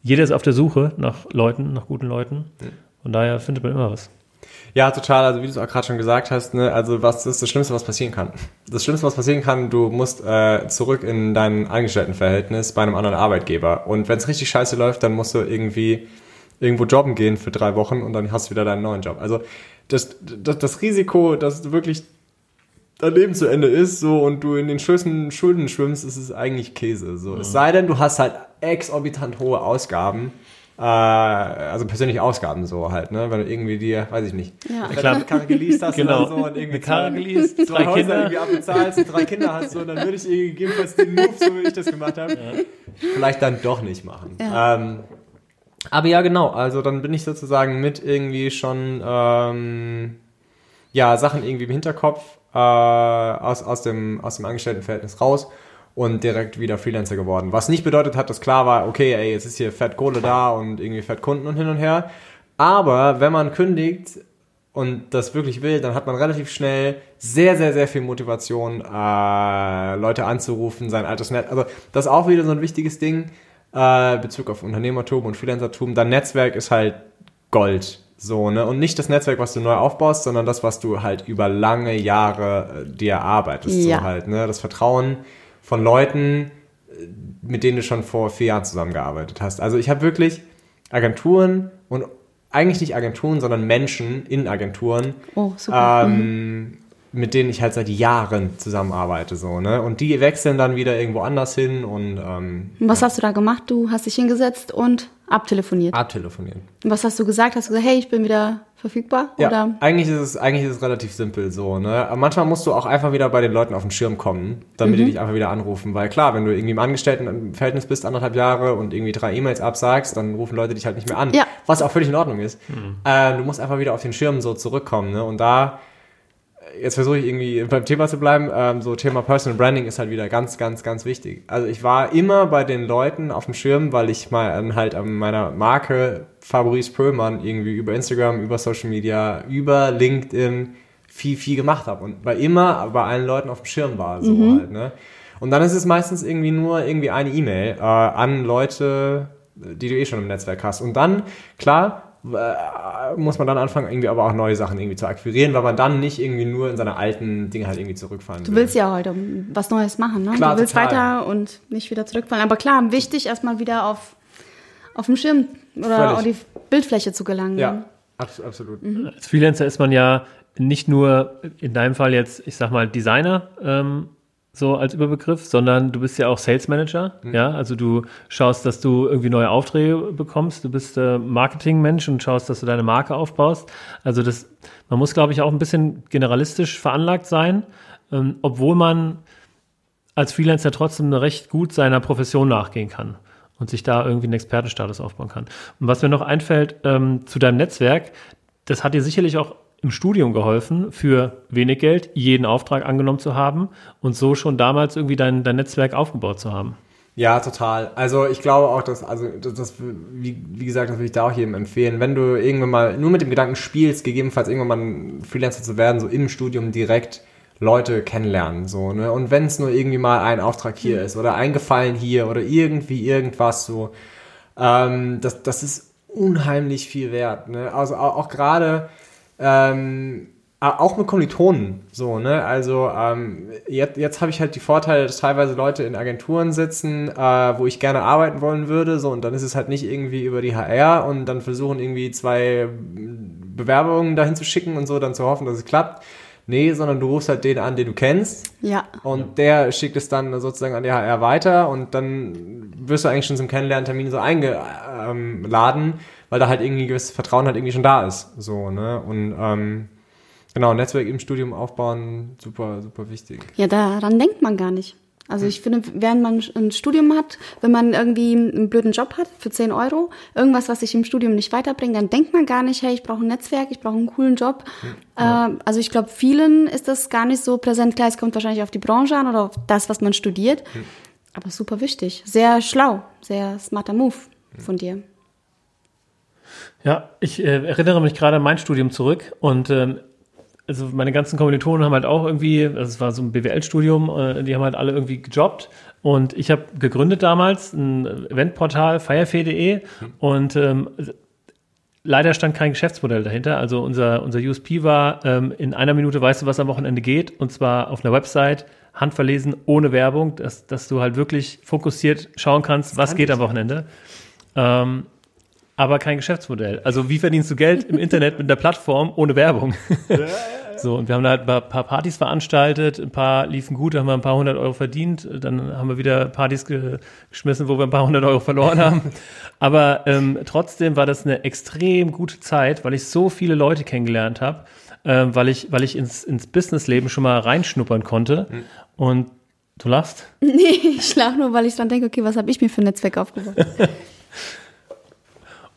jeder ist auf der Suche nach Leuten, nach guten Leuten. Von daher findet man immer was. Ja, total. Also wie du es auch gerade schon gesagt hast, ne, also was ist das Schlimmste, was passieren kann? Das Schlimmste, was passieren kann, du musst äh, zurück in dein Angestelltenverhältnis bei einem anderen Arbeitgeber. Und wenn es richtig scheiße läuft, dann musst du irgendwie irgendwo jobben gehen für drei Wochen und dann hast du wieder deinen neuen Job. Also das, das, das Risiko, dass du wirklich dein Leben zu Ende ist so und du in den schönsten Schulden schwimmst, ist es eigentlich Käse. So. Es sei denn, du hast halt exorbitant hohe Ausgaben. Äh, also persönliche Ausgaben so halt, ne? Wenn du irgendwie dir, weiß ich nicht, Ja. eine Klar. Karre geleast hast Genau. oder so und irgendwie Eine Karre zwei- geleast, zwei drei Häuser Kinder. irgendwie abbezahlst und drei Kinder hast, so, dann würde ich irgendwie gegebenenfalls den Move, so wie ich das gemacht habe, vielleicht dann doch nicht machen. Ja. Ähm, aber ja, genau, also dann bin ich sozusagen mit irgendwie schon, ähm, ja, Sachen irgendwie im Hinterkopf äh, aus, aus, dem, aus dem Angestelltenverhältnis raus und direkt wieder Freelancer geworden. Was nicht bedeutet hat, dass klar war, okay, ey, jetzt ist hier fett Kohle da und irgendwie fett Kunden und hin und her. Aber wenn man kündigt und das wirklich will, dann hat man relativ schnell sehr, sehr, sehr viel Motivation, äh, Leute anzurufen, sein altes Netz. Also das ist auch wieder so ein wichtiges Ding, äh, Bezug auf Unternehmertum und Freelancertum. Dein Netzwerk ist halt Gold. So, ne? Und nicht das Netzwerk, was du neu aufbaust, sondern das, was du halt über lange Jahre äh, dir erarbeitest. Ja. So halt, ne? Das Vertrauen von Leuten, mit denen du schon vor vier Jahren zusammengearbeitet hast. Also ich habe wirklich Agenturen und eigentlich nicht Agenturen, sondern Menschen in Agenturen, Oh, super. ähm, mit denen ich halt seit Jahren zusammenarbeite. So, ne? Und die wechseln dann wieder irgendwo anders hin und ähm, was hast du da gemacht? Du hast dich hingesetzt und abtelefoniert. abtelefonieren. Und was hast du gesagt? Hast du gesagt, hey, ich bin wieder verfügbar? Ja, Oder? eigentlich ist es eigentlich ist es relativ simpel so, ne? Aber manchmal musst du auch einfach wieder bei den Leuten auf den Schirm kommen, damit die dich einfach wieder anrufen, weil klar, wenn du irgendwie im Angestelltenverhältnis bist, anderthalb Jahre und irgendwie drei E-Mails absagst, dann rufen Leute dich halt nicht mehr an, Ja. was auch völlig in Ordnung ist. Äh, du musst einfach wieder auf den Schirm so zurückkommen, ne? Und da jetzt versuche ich irgendwie beim Thema zu bleiben. Ähm, so Thema Personal Branding ist halt wieder ganz, ganz, ganz wichtig. Also ich war immer bei den Leuten auf dem Schirm, weil ich mal ähm, halt an meiner Marke Fabrice Pöllmann irgendwie über Instagram, über Social Media, über LinkedIn viel, viel gemacht habe und bei immer bei allen Leuten auf dem Schirm war, so halt, ne? Und dann ist es meistens irgendwie nur irgendwie eine E-Mail äh, an Leute, die du eh schon im Netzwerk hast. Und dann, klar, muss man dann anfangen, irgendwie aber auch neue Sachen irgendwie zu akquirieren, weil man dann nicht irgendwie nur in seine alten Dinge halt irgendwie zurückfallen Du willst ja heute was Neues machen, ne? Klar, du willst total. weiter und nicht wieder zurückfallen. Aber klar, wichtig, erstmal wieder auf, auf dem Schirm oder auf die Bildfläche zu gelangen. Ja, abs absolut. Als Freelancer ist man ja nicht nur in deinem Fall jetzt, ich sag mal, Designer, ähm, so als Überbegriff, sondern du bist ja auch Sales Manager. Ja, also du schaust, dass du irgendwie neue Aufträge bekommst. Du bist äh, Marketingmensch und schaust, dass du deine Marke aufbaust. Also das, man muss, glaube ich, auch ein bisschen generalistisch veranlagt sein, ähm, obwohl man als Freelancer trotzdem recht gut seiner Profession nachgehen kann und sich da irgendwie einen Expertenstatus aufbauen kann. Und was mir noch einfällt ähm, zu deinem Netzwerk, das hat dir sicherlich auch im Studium geholfen, für wenig Geld jeden Auftrag angenommen zu haben und so schon damals irgendwie dein, dein Netzwerk aufgebaut zu haben. Ja, total. Also ich glaube auch, dass, also das, das wie, wie gesagt, das würde ich da auch jedem empfehlen. Wenn du irgendwann mal nur mit dem Gedanken spielst, gegebenenfalls irgendwann mal ein Freelancer zu werden, so im Studium direkt Leute kennenlernen, so, ne? Und wenn es nur irgendwie mal ein Auftrag hier mhm. ist oder ein Gefallen hier oder irgendwie irgendwas so, ähm, das, das ist unheimlich viel wert, ne? Also auch, auch gerade, ähm, auch mit Kommilitonen, so, ne? Also ähm, jetzt, jetzt habe ich halt die Vorteile, dass teilweise Leute in Agenturen sitzen, äh, wo ich gerne arbeiten wollen würde, so und dann ist es halt nicht irgendwie über die HR und dann versuchen irgendwie zwei Bewerbungen dahin zu schicken und so, dann zu hoffen, dass es klappt. Nee, sondern du rufst halt den an, den du kennst. Ja. Und der schickt es dann sozusagen an die HR weiter und dann wirst du eigentlich schon zum Kennenlerntermin so eingeladen, weil da halt irgendwie ein gewisses Vertrauen halt irgendwie schon da ist. So, ne? Und ähm, Genau, Netzwerk im Studium aufbauen, super, super wichtig. Ja, daran denkt man gar nicht. Also ich finde, während man ein Studium hat, wenn man irgendwie einen blöden Job hat für 10 Euro, irgendwas, was sich im Studium nicht weiterbringt, dann denkt man gar nicht, hey, ich brauche ein Netzwerk, ich brauche einen coolen Job. Ja. Äh, also ich glaube, vielen ist das gar nicht so präsent. Klar, es kommt wahrscheinlich auf die Branche an oder auf das, was man studiert. Hm. Aber super wichtig. Sehr schlau, sehr smarter Move von dir. Ja, ich äh, erinnere mich gerade an mein Studium zurück und ähm, also meine ganzen Kommilitonen haben halt auch irgendwie, also es war so ein BWL-Studium, äh, die haben halt alle irgendwie gejobbt. Und ich habe gegründet damals ein Eventportal, firefee.de und ähm, leider stand kein Geschäftsmodell dahinter. Also unser, unser USP war, ähm, in einer Minute weißt du, was am Wochenende geht und zwar auf einer Website, handverlesen, ohne Werbung, dass, dass du halt wirklich fokussiert schauen kannst, was geht am Wochenende. Ähm, aber kein Geschäftsmodell. Also wie verdienst du Geld im Internet mit einer Plattform ohne Werbung? So, und wir haben da halt ein paar Partys veranstaltet, ein paar liefen gut, da haben wir ein paar hundert Euro verdient, dann haben wir wieder Partys ge geschmissen, wo wir ein paar hundert Euro verloren haben. Aber ähm, trotzdem war das eine extrem gute Zeit, weil ich so viele Leute kennengelernt habe, äh, weil ich, weil ich ins, ins Businessleben schon mal reinschnuppern konnte. Mhm. Und du lachst? Nee, ich lach nur, weil ich dann denke, okay, was habe ich mir für ein Netzwerk aufgebaut?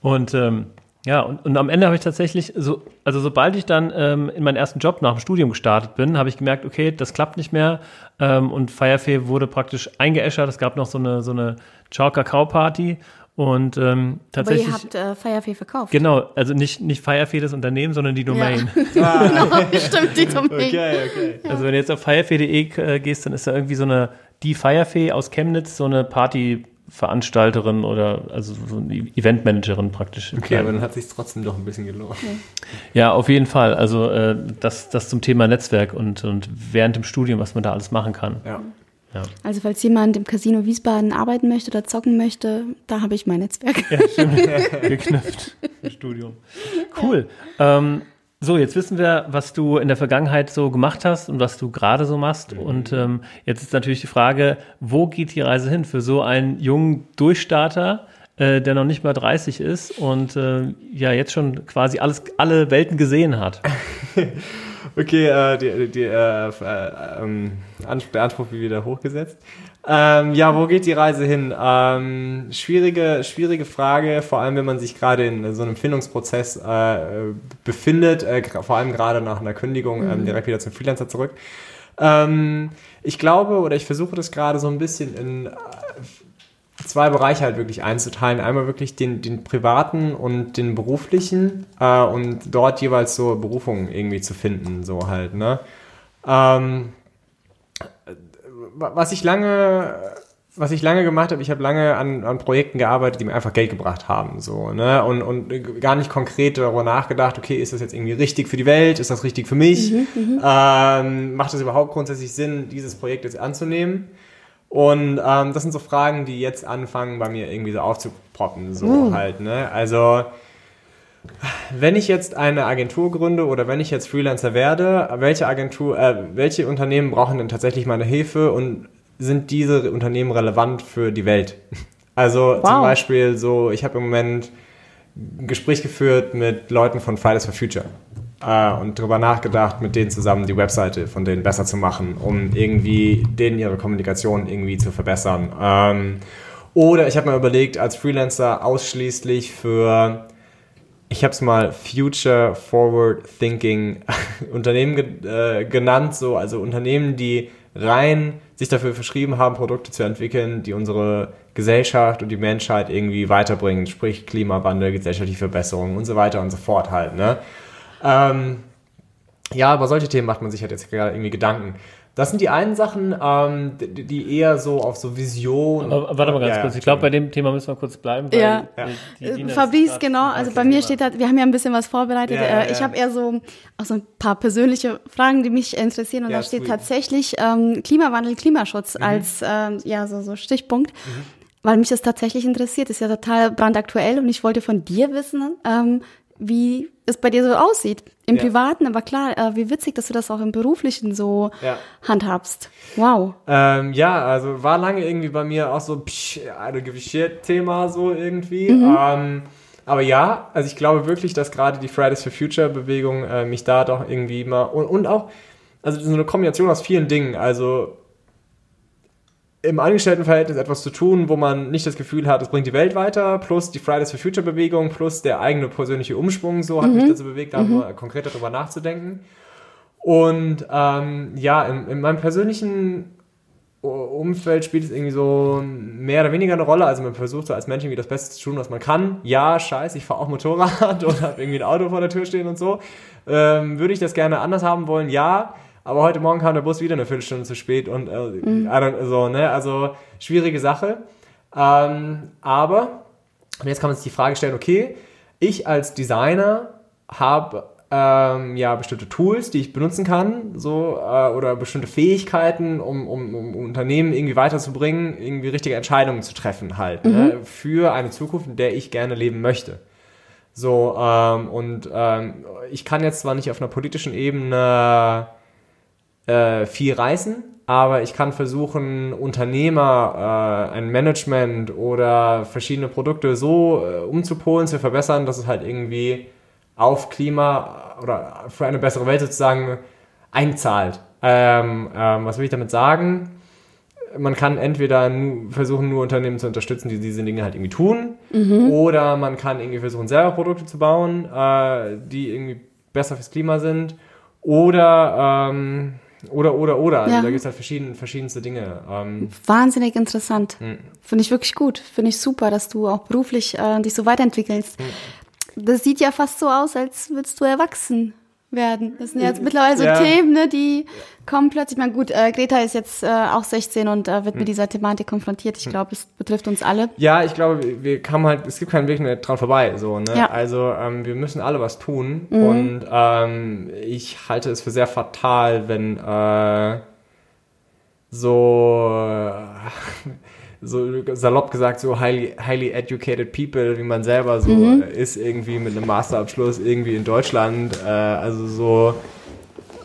Und ähm, ja, und, und am Ende habe ich tatsächlich, so, also sobald ich dann ähm, in meinen ersten Job nach dem Studium gestartet bin, habe ich gemerkt, okay, das klappt nicht mehr. Ähm, und Firefee wurde praktisch eingeäschert. Es gab noch so eine, so eine Ciao-Kakao-Party. Und ähm, tatsächlich. Aber ihr habt äh, Firefee verkauft. Genau, also nicht, nicht Firefee das Unternehmen, sondern die Domain. Ja. genau, stimmt, die Domain. Okay, okay. Also wenn du jetzt auf firefee.de äh, gehst, dann ist da irgendwie so eine, die Firefee aus Chemnitz, so eine Party, Veranstalterin oder also so eine Eventmanagerin praktisch. Okay, aber dann hat sich trotzdem doch ein bisschen gelohnt. Ja, auf jeden Fall. Also äh, das, das zum Thema Netzwerk und, und während dem Studium, was man da alles machen kann. Ja. ja. Also falls jemand im Casino Wiesbaden arbeiten möchte oder zocken möchte, da habe ich mein Netzwerk. Ja, stimmt. Geknüpft im Studium. Cool. Ja. Ähm, so, jetzt wissen wir, was du in der Vergangenheit so gemacht hast und was du gerade so machst. Mhm. Und ähm, jetzt ist natürlich die Frage, wo geht die Reise hin für so einen jungen Durchstarter, äh, der noch nicht mal 30 ist und äh, ja jetzt schon quasi alles, alle Welten gesehen hat? okay, äh, die, die, äh, äh, ähm, der Anspruch wird wieder hochgesetzt. Ähm, ja, wo geht die Reise hin? Ähm, schwierige, schwierige Frage, vor allem wenn man sich gerade in so einem Findungsprozess äh, befindet, äh, vor allem gerade nach einer Kündigung ähm, mhm. direkt wieder zum Freelancer zurück. Ähm, ich glaube oder ich versuche das gerade so ein bisschen in äh, zwei Bereiche halt wirklich einzuteilen. Einmal wirklich den, den privaten und den beruflichen äh, und dort jeweils so Berufungen irgendwie zu finden, so halt, ne? Ähm, was ich lange, was ich lange gemacht habe, ich habe lange an, an Projekten gearbeitet, die mir einfach Geld gebracht haben, so, ne, und, und gar nicht konkret darüber nachgedacht, okay, ist das jetzt irgendwie richtig für die Welt, ist das richtig für mich, mhm, mhm. ähm, macht es überhaupt grundsätzlich Sinn, dieses Projekt jetzt anzunehmen? Und ähm, das sind so Fragen, die jetzt anfangen, bei mir irgendwie so aufzupoppen, so uh. halt, ne, also wenn ich jetzt eine Agentur gründe oder wenn ich jetzt Freelancer werde, welche Agentur, äh, welche Unternehmen brauchen denn tatsächlich meine Hilfe und sind diese Unternehmen relevant für die Welt? Also wow. zum Beispiel so, ich habe im Moment ein Gespräch geführt mit Leuten von Fridays for Future äh, und darüber nachgedacht, mit denen zusammen die Webseite von denen besser zu machen, um irgendwie denen ihre Kommunikation irgendwie zu verbessern. Ähm, oder ich habe mir überlegt, als Freelancer ausschließlich für ich habe es mal Future Forward Thinking Unternehmen ge äh, genannt, so also Unternehmen, die rein sich dafür verschrieben haben, Produkte zu entwickeln, die unsere Gesellschaft und die Menschheit irgendwie weiterbringen, sprich Klimawandel, gesellschaftliche Verbesserungen und so weiter und so fort halt. Ne? Ähm, ja, über solche Themen macht man sich halt jetzt gerade irgendwie Gedanken. Das sind die einen Sachen, ähm, die, die eher so auf so Vision. Aber, warte mal ganz Ja, kurz. ja, Ich glaube, bei dem Thema müssen wir kurz bleiben. Weil Ja. die Äh, Fabrice, genau. Also bei mir steht da, wir haben ja ein bisschen was vorbereitet. Ja, ja, Äh, Ich ja. habe eher so auch so ein paar persönliche Fragen, die mich interessieren. Und Ja, da steht sweet. tatsächlich ähm, Klimawandel, Klimaschutz Mhm. als ähm, ja so, so Stichpunkt. Weil mich das tatsächlich interessiert, ist ja total brandaktuell und ich wollte von dir wissen, ähm, wie es bei dir so aussieht. Im Ja. Privaten, aber klar, äh, wie witzig, dass du das auch im Beruflichen so Ja. handhabst. Wow. Ähm, ja, also war lange irgendwie bei mir auch so psch, shit Thema so irgendwie. Ähm, aber ja, also ich glaube wirklich, dass gerade die Fridays for Future Bewegung äh, mich da doch irgendwie mal und, und auch, also so eine Kombination aus vielen Dingen. Also im Angestelltenverhältnis etwas zu tun, wo man nicht das Gefühl hat, es bringt die Welt weiter, plus die Fridays for Future Bewegung, plus der eigene persönliche Umschwung, so hat mich dazu bewegt, da mal konkreter drüber nachzudenken. Und ähm, ja, in, in meinem persönlichen Umfeld spielt es irgendwie so mehr oder weniger eine Rolle. Also man versucht so als Mensch irgendwie das Beste zu tun, was man kann. Ja, scheiße, ich fahre auch Motorrad und habe irgendwie ein Auto vor der Tür stehen und so. Ähm, würde ich das gerne anders haben wollen? Ja. Aber heute Morgen kam der Bus wieder eine Viertelstunde zu spät und äh, don't, so, ne? Also schwierige Sache. Ähm, aber, und jetzt kann man sich die Frage stellen, okay, ich als Designer habe ähm, ja bestimmte Tools, die ich benutzen kann, so äh, oder bestimmte Fähigkeiten, um, um, um Unternehmen irgendwie weiterzubringen, irgendwie richtige Entscheidungen zu treffen halt ne, für eine Zukunft, in der ich gerne leben möchte. So ähm, und ähm, ich kann jetzt zwar nicht auf einer politischen Ebene äh, viel reißen, aber ich kann versuchen, Unternehmer, äh, ein Management oder verschiedene Produkte so äh, umzupolen, zu verbessern, dass es halt irgendwie auf Klima oder für eine bessere Welt sozusagen einzahlt. Ähm, ähm, was will ich damit sagen? Man kann entweder versuchen, nur Unternehmen zu unterstützen, die diese Dinge halt irgendwie tun, oder man kann irgendwie versuchen, selber Produkte zu bauen, äh, die irgendwie besser fürs Klima sind, oder ähm, oder oder oder. Also Ja. da gibt es halt verschieden, verschiedenste Dinge. Ähm, Wahnsinnig interessant. Hm. Finde ich wirklich gut. Finde ich super, dass du auch beruflich äh, dich so weiterentwickelst. Hm. Das sieht ja fast so aus, als würdest du erwachsen werden. Das sind ja jetzt mittlerweile so Ja. Themen, ne, die kommen plötzlich. Ich meine, gut, äh, Greta ist jetzt äh, auch 16 und äh, Hm. wird mit dieser Thematik konfrontiert. Ich glaube, es betrifft uns alle. Ja, ich glaube, wir- wir kamen halt, es gibt keinen Weg mehr dran vorbei. So, ne? Ja. Also ähm, wir müssen alle was tun. Und ähm, ich halte es für sehr fatal, wenn äh, so, äh, so salopp gesagt, so highly, highly educated people, wie man selber so äh, ist, irgendwie mit einem Masterabschluss irgendwie in Deutschland. Äh, also so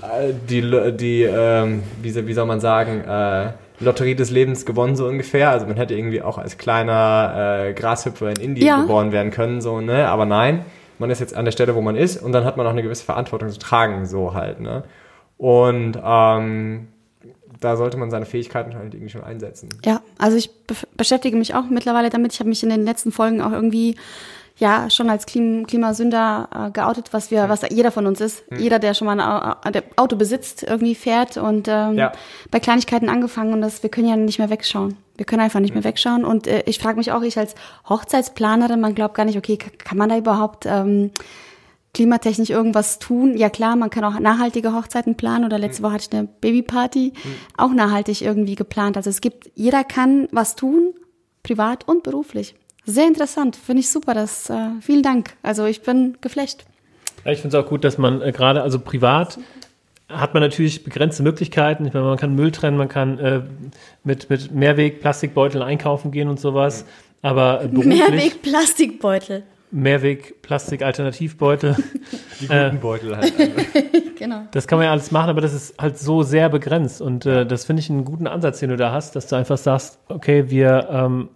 äh, die, die ähm, wie, soll- wie soll man sagen, äh, Lotterie des Lebens gewonnen, so ungefähr. Also man hätte irgendwie auch als kleiner äh, Grashüpfer in Indien Ja. geboren werden können, so, ne? Aber nein, man ist jetzt an der Stelle, wo man ist und dann hat man auch eine gewisse Verantwortung zu tragen, so halt, ne? Und ähm, da sollte man seine Fähigkeiten halt irgendwie schon einsetzen. Ja, also ich be beschäftige mich auch mittlerweile damit. Ich habe mich in den letzten Folgen auch irgendwie ja schon als Klim Klimasünder äh, geoutet, was wir, was jeder von uns ist. Jeder, der schon mal ein der Auto besitzt, irgendwie fährt und ähm, Ja. bei Kleinigkeiten angefangen und das, wir können ja nicht mehr wegschauen. Wir können einfach nicht mehr wegschauen. Und äh, ich frage mich auch, ich als Hochzeitsplanerin, man glaubt gar nicht, okay, ka- kann man da überhaupt ähm, klimatechnisch irgendwas tun? Ja klar, man kann auch nachhaltige Hochzeiten planen oder letzte Woche hatte ich eine Babyparty, auch nachhaltig irgendwie geplant. Also es gibt, jeder kann was tun, privat und beruflich. Sehr interessant, finde ich super. Das, äh, vielen Dank. Also ich bin geflecht. Ja, ich finde es auch gut, dass man äh, gerade, also privat hat man natürlich begrenzte Möglichkeiten. Ich meine, man kann Müll trennen, man kann äh, mit, mit Mehrweg-Plastikbeuteln einkaufen gehen und sowas. Aber äh, beruflich, Mehrweg Plastikbeutel. Mehrweg-Plastik-Alternativbeutel, Die Äh. guten Beutel halt. Genau. das kann man ja alles machen, aber das ist halt so sehr begrenzt. Und äh, das finde ich einen guten Ansatz, den du da hast, dass du einfach sagst, okay, wir, ähm,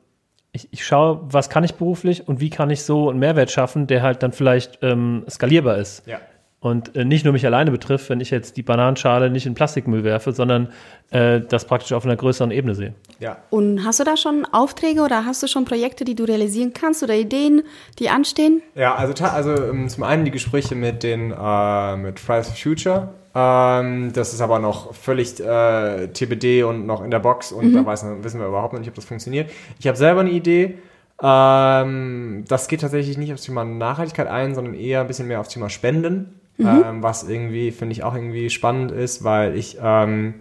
ich, ich schaue, was kann ich beruflich und wie kann ich so einen Mehrwert schaffen, der halt dann vielleicht ähm, skalierbar ist. ja. Und äh, nicht nur mich alleine betrifft, wenn ich jetzt die Bananenschale nicht in Plastikmüll werfe, sondern äh, das praktisch auf einer größeren Ebene sehe. Ja. Und hast du da schon Aufträge oder hast du schon Projekte, die du realisieren kannst oder Ideen, die anstehen? Ja, also, also ähm, zum einen die Gespräche mit den äh, mit Fridays for Future. Ähm, das ist aber noch völlig äh, TBD und noch in der Box und da weiß, wissen wir überhaupt noch nicht, ob das funktioniert. Ich habe selber eine Idee. Ähm, das geht tatsächlich nicht aufs Thema Nachhaltigkeit ein, sondern eher ein bisschen mehr aufs Thema Spenden. Ähm, was irgendwie, finde ich, auch irgendwie spannend ist, weil ich ähm,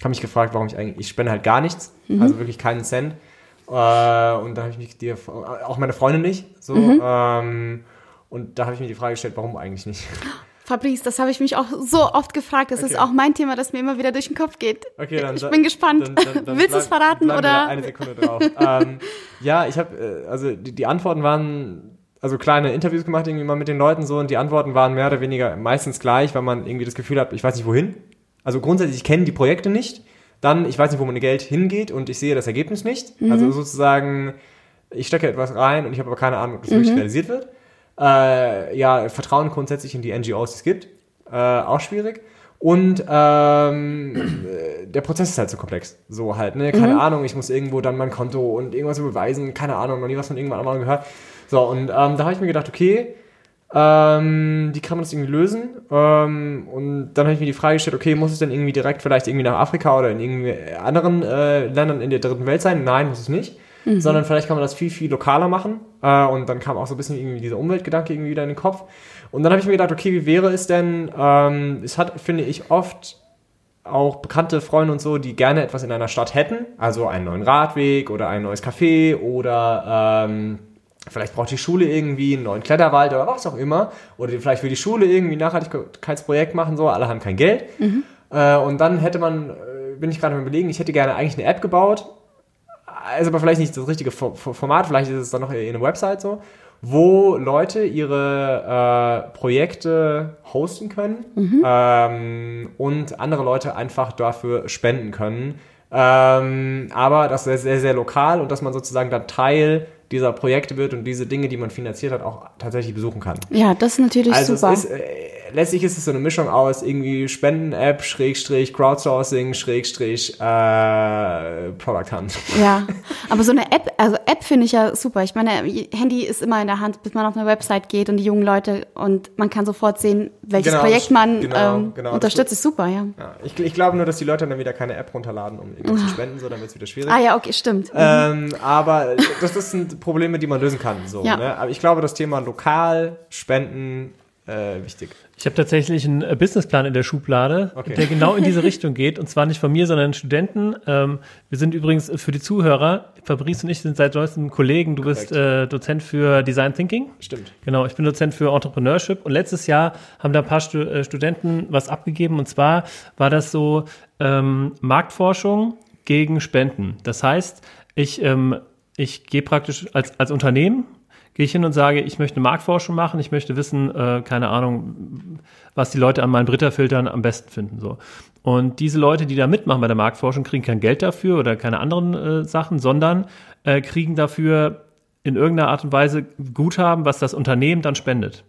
habe mich gefragt, warum ich eigentlich, ich spende halt gar nichts, also wirklich keinen Cent. Äh, und da habe ich mich dir, auch meine Freunde nicht, so. Ähm, und da habe ich mir die Frage gestellt, warum eigentlich nicht? Fabrice, das habe ich mich auch so oft gefragt. Das ist Okay. auch mein Thema, das mir immer wieder durch den Kopf geht. Okay, dann ich bin gespannt. dann- dann- dann Willst du es verraten oder? Eine Sekunde drauf. ähm, ja, ich habe, äh, also die, die Antworten waren, also kleine Interviews gemacht irgendwie mal mit den Leuten so und die Antworten waren mehr oder weniger meistens gleich, weil man irgendwie das Gefühl hat, ich weiß nicht wohin. Also grundsätzlich, ich kenne die Projekte nicht. Dann, ich weiß nicht, wo mein Geld hingeht und ich sehe das Ergebnis nicht. Mhm. Also sozusagen, ich stecke etwas rein und ich habe aber keine Ahnung, ob das Mhm. wirklich realisiert wird. Äh, ja, Vertrauen grundsätzlich in die NGOs, die es gibt. Äh, auch schwierig. Und ähm, äh, der Prozess ist halt so komplex. So halt, ne? Keine Ahnung, ich muss irgendwo dann mein Konto und irgendwas überweisen. Keine Ahnung, noch nie was von irgendwann anderem gehört. So, und ähm, da habe ich mir gedacht, okay, ähm, wie kann man das irgendwie lösen? Ähm, und dann habe ich mir die Frage gestellt, okay, muss es denn irgendwie direkt vielleicht irgendwie nach Afrika oder in irgendwie anderen äh, Ländern in der dritten Welt sein? Nein, muss es nicht. Sondern vielleicht kann man das viel, viel lokaler machen. Äh, und dann kam auch so ein bisschen irgendwie dieser Umweltgedanke irgendwie wieder in den Kopf. Und dann habe ich mir gedacht, okay, wie wäre es denn? Ähm, es hat, finde ich, oft auch bekannte Freunde und so, die gerne etwas in einer Stadt hätten. Also einen neuen Radweg oder ein neues Café oder ähm, vielleicht braucht die Schule irgendwie einen neuen Kletterwald oder was auch immer. Oder vielleicht will die Schule irgendwie ein Nachhaltigkeitsprojekt machen, so, alle haben kein Geld. Äh, und dann hätte man, äh, bin ich gerade am überlegen, ich hätte gerne eigentlich eine App gebaut, also aber vielleicht nicht das richtige Fo- Fo- Format, vielleicht ist es dann noch eher eine Website so, wo Leute ihre äh, Projekte hosten können ähm, und andere Leute einfach dafür spenden können. Ähm, aber das ist sehr, sehr lokal und dass man sozusagen dann Teil dieser Projekte wird und diese Dinge, die man finanziert hat, auch tatsächlich besuchen kann. Ja, das ist natürlich Also super. es ist, äh, letztlich ist es so eine Mischung aus irgendwie Spenden-App, Schrägstrich, Crowdsourcing, Schrägstrich, äh, Product Hunt. Ja, aber so eine App, also App finde ich ja super. Ich meine, Handy ist immer in der Hand, bis man auf eine Website geht und die jungen Leute und man kann sofort sehen, welches Genau, Projekt man genau, ähm, genau. unterstützt. Ist super, ja. Ja, ich, ich glaube nur, dass die Leute dann wieder keine App runterladen, um irgendwas zu spenden, so dann wird es wieder schwierig. Ah ja, okay, stimmt. Ähm, aber das, das sind Probleme, die man lösen kann. So, Ja. ne? Aber ich glaube, das Thema lokal, Spenden, äh, wichtig. Ich habe tatsächlich einen äh, Businessplan in der Schublade, Okay. der genau in diese Richtung geht. Und zwar nicht von mir, sondern Studenten. Ähm, wir sind übrigens für die Zuhörer, Fabrice und ich sind seit neuestem Kollegen. Du bist äh, Dozent für Design Thinking. Stimmt. Genau, ich bin Dozent für Entrepreneurship und letztes Jahr haben da ein paar Stu äh, Studenten was abgegeben und zwar war das so ähm, Marktforschung gegen Spenden. Das heißt, ich, ähm, ich gehe praktisch als, als Unternehmen, gehe ich hin und sage, ich möchte Marktforschung machen, ich möchte wissen, äh, keine Ahnung, was die Leute an meinen Britta-Filtern am besten finden. So. Und diese Leute, die da mitmachen bei der Marktforschung, kriegen kein Geld dafür oder keine anderen äh, Sachen, sondern äh, kriegen dafür in irgendeiner Art und Weise Guthaben, was das Unternehmen dann spendet.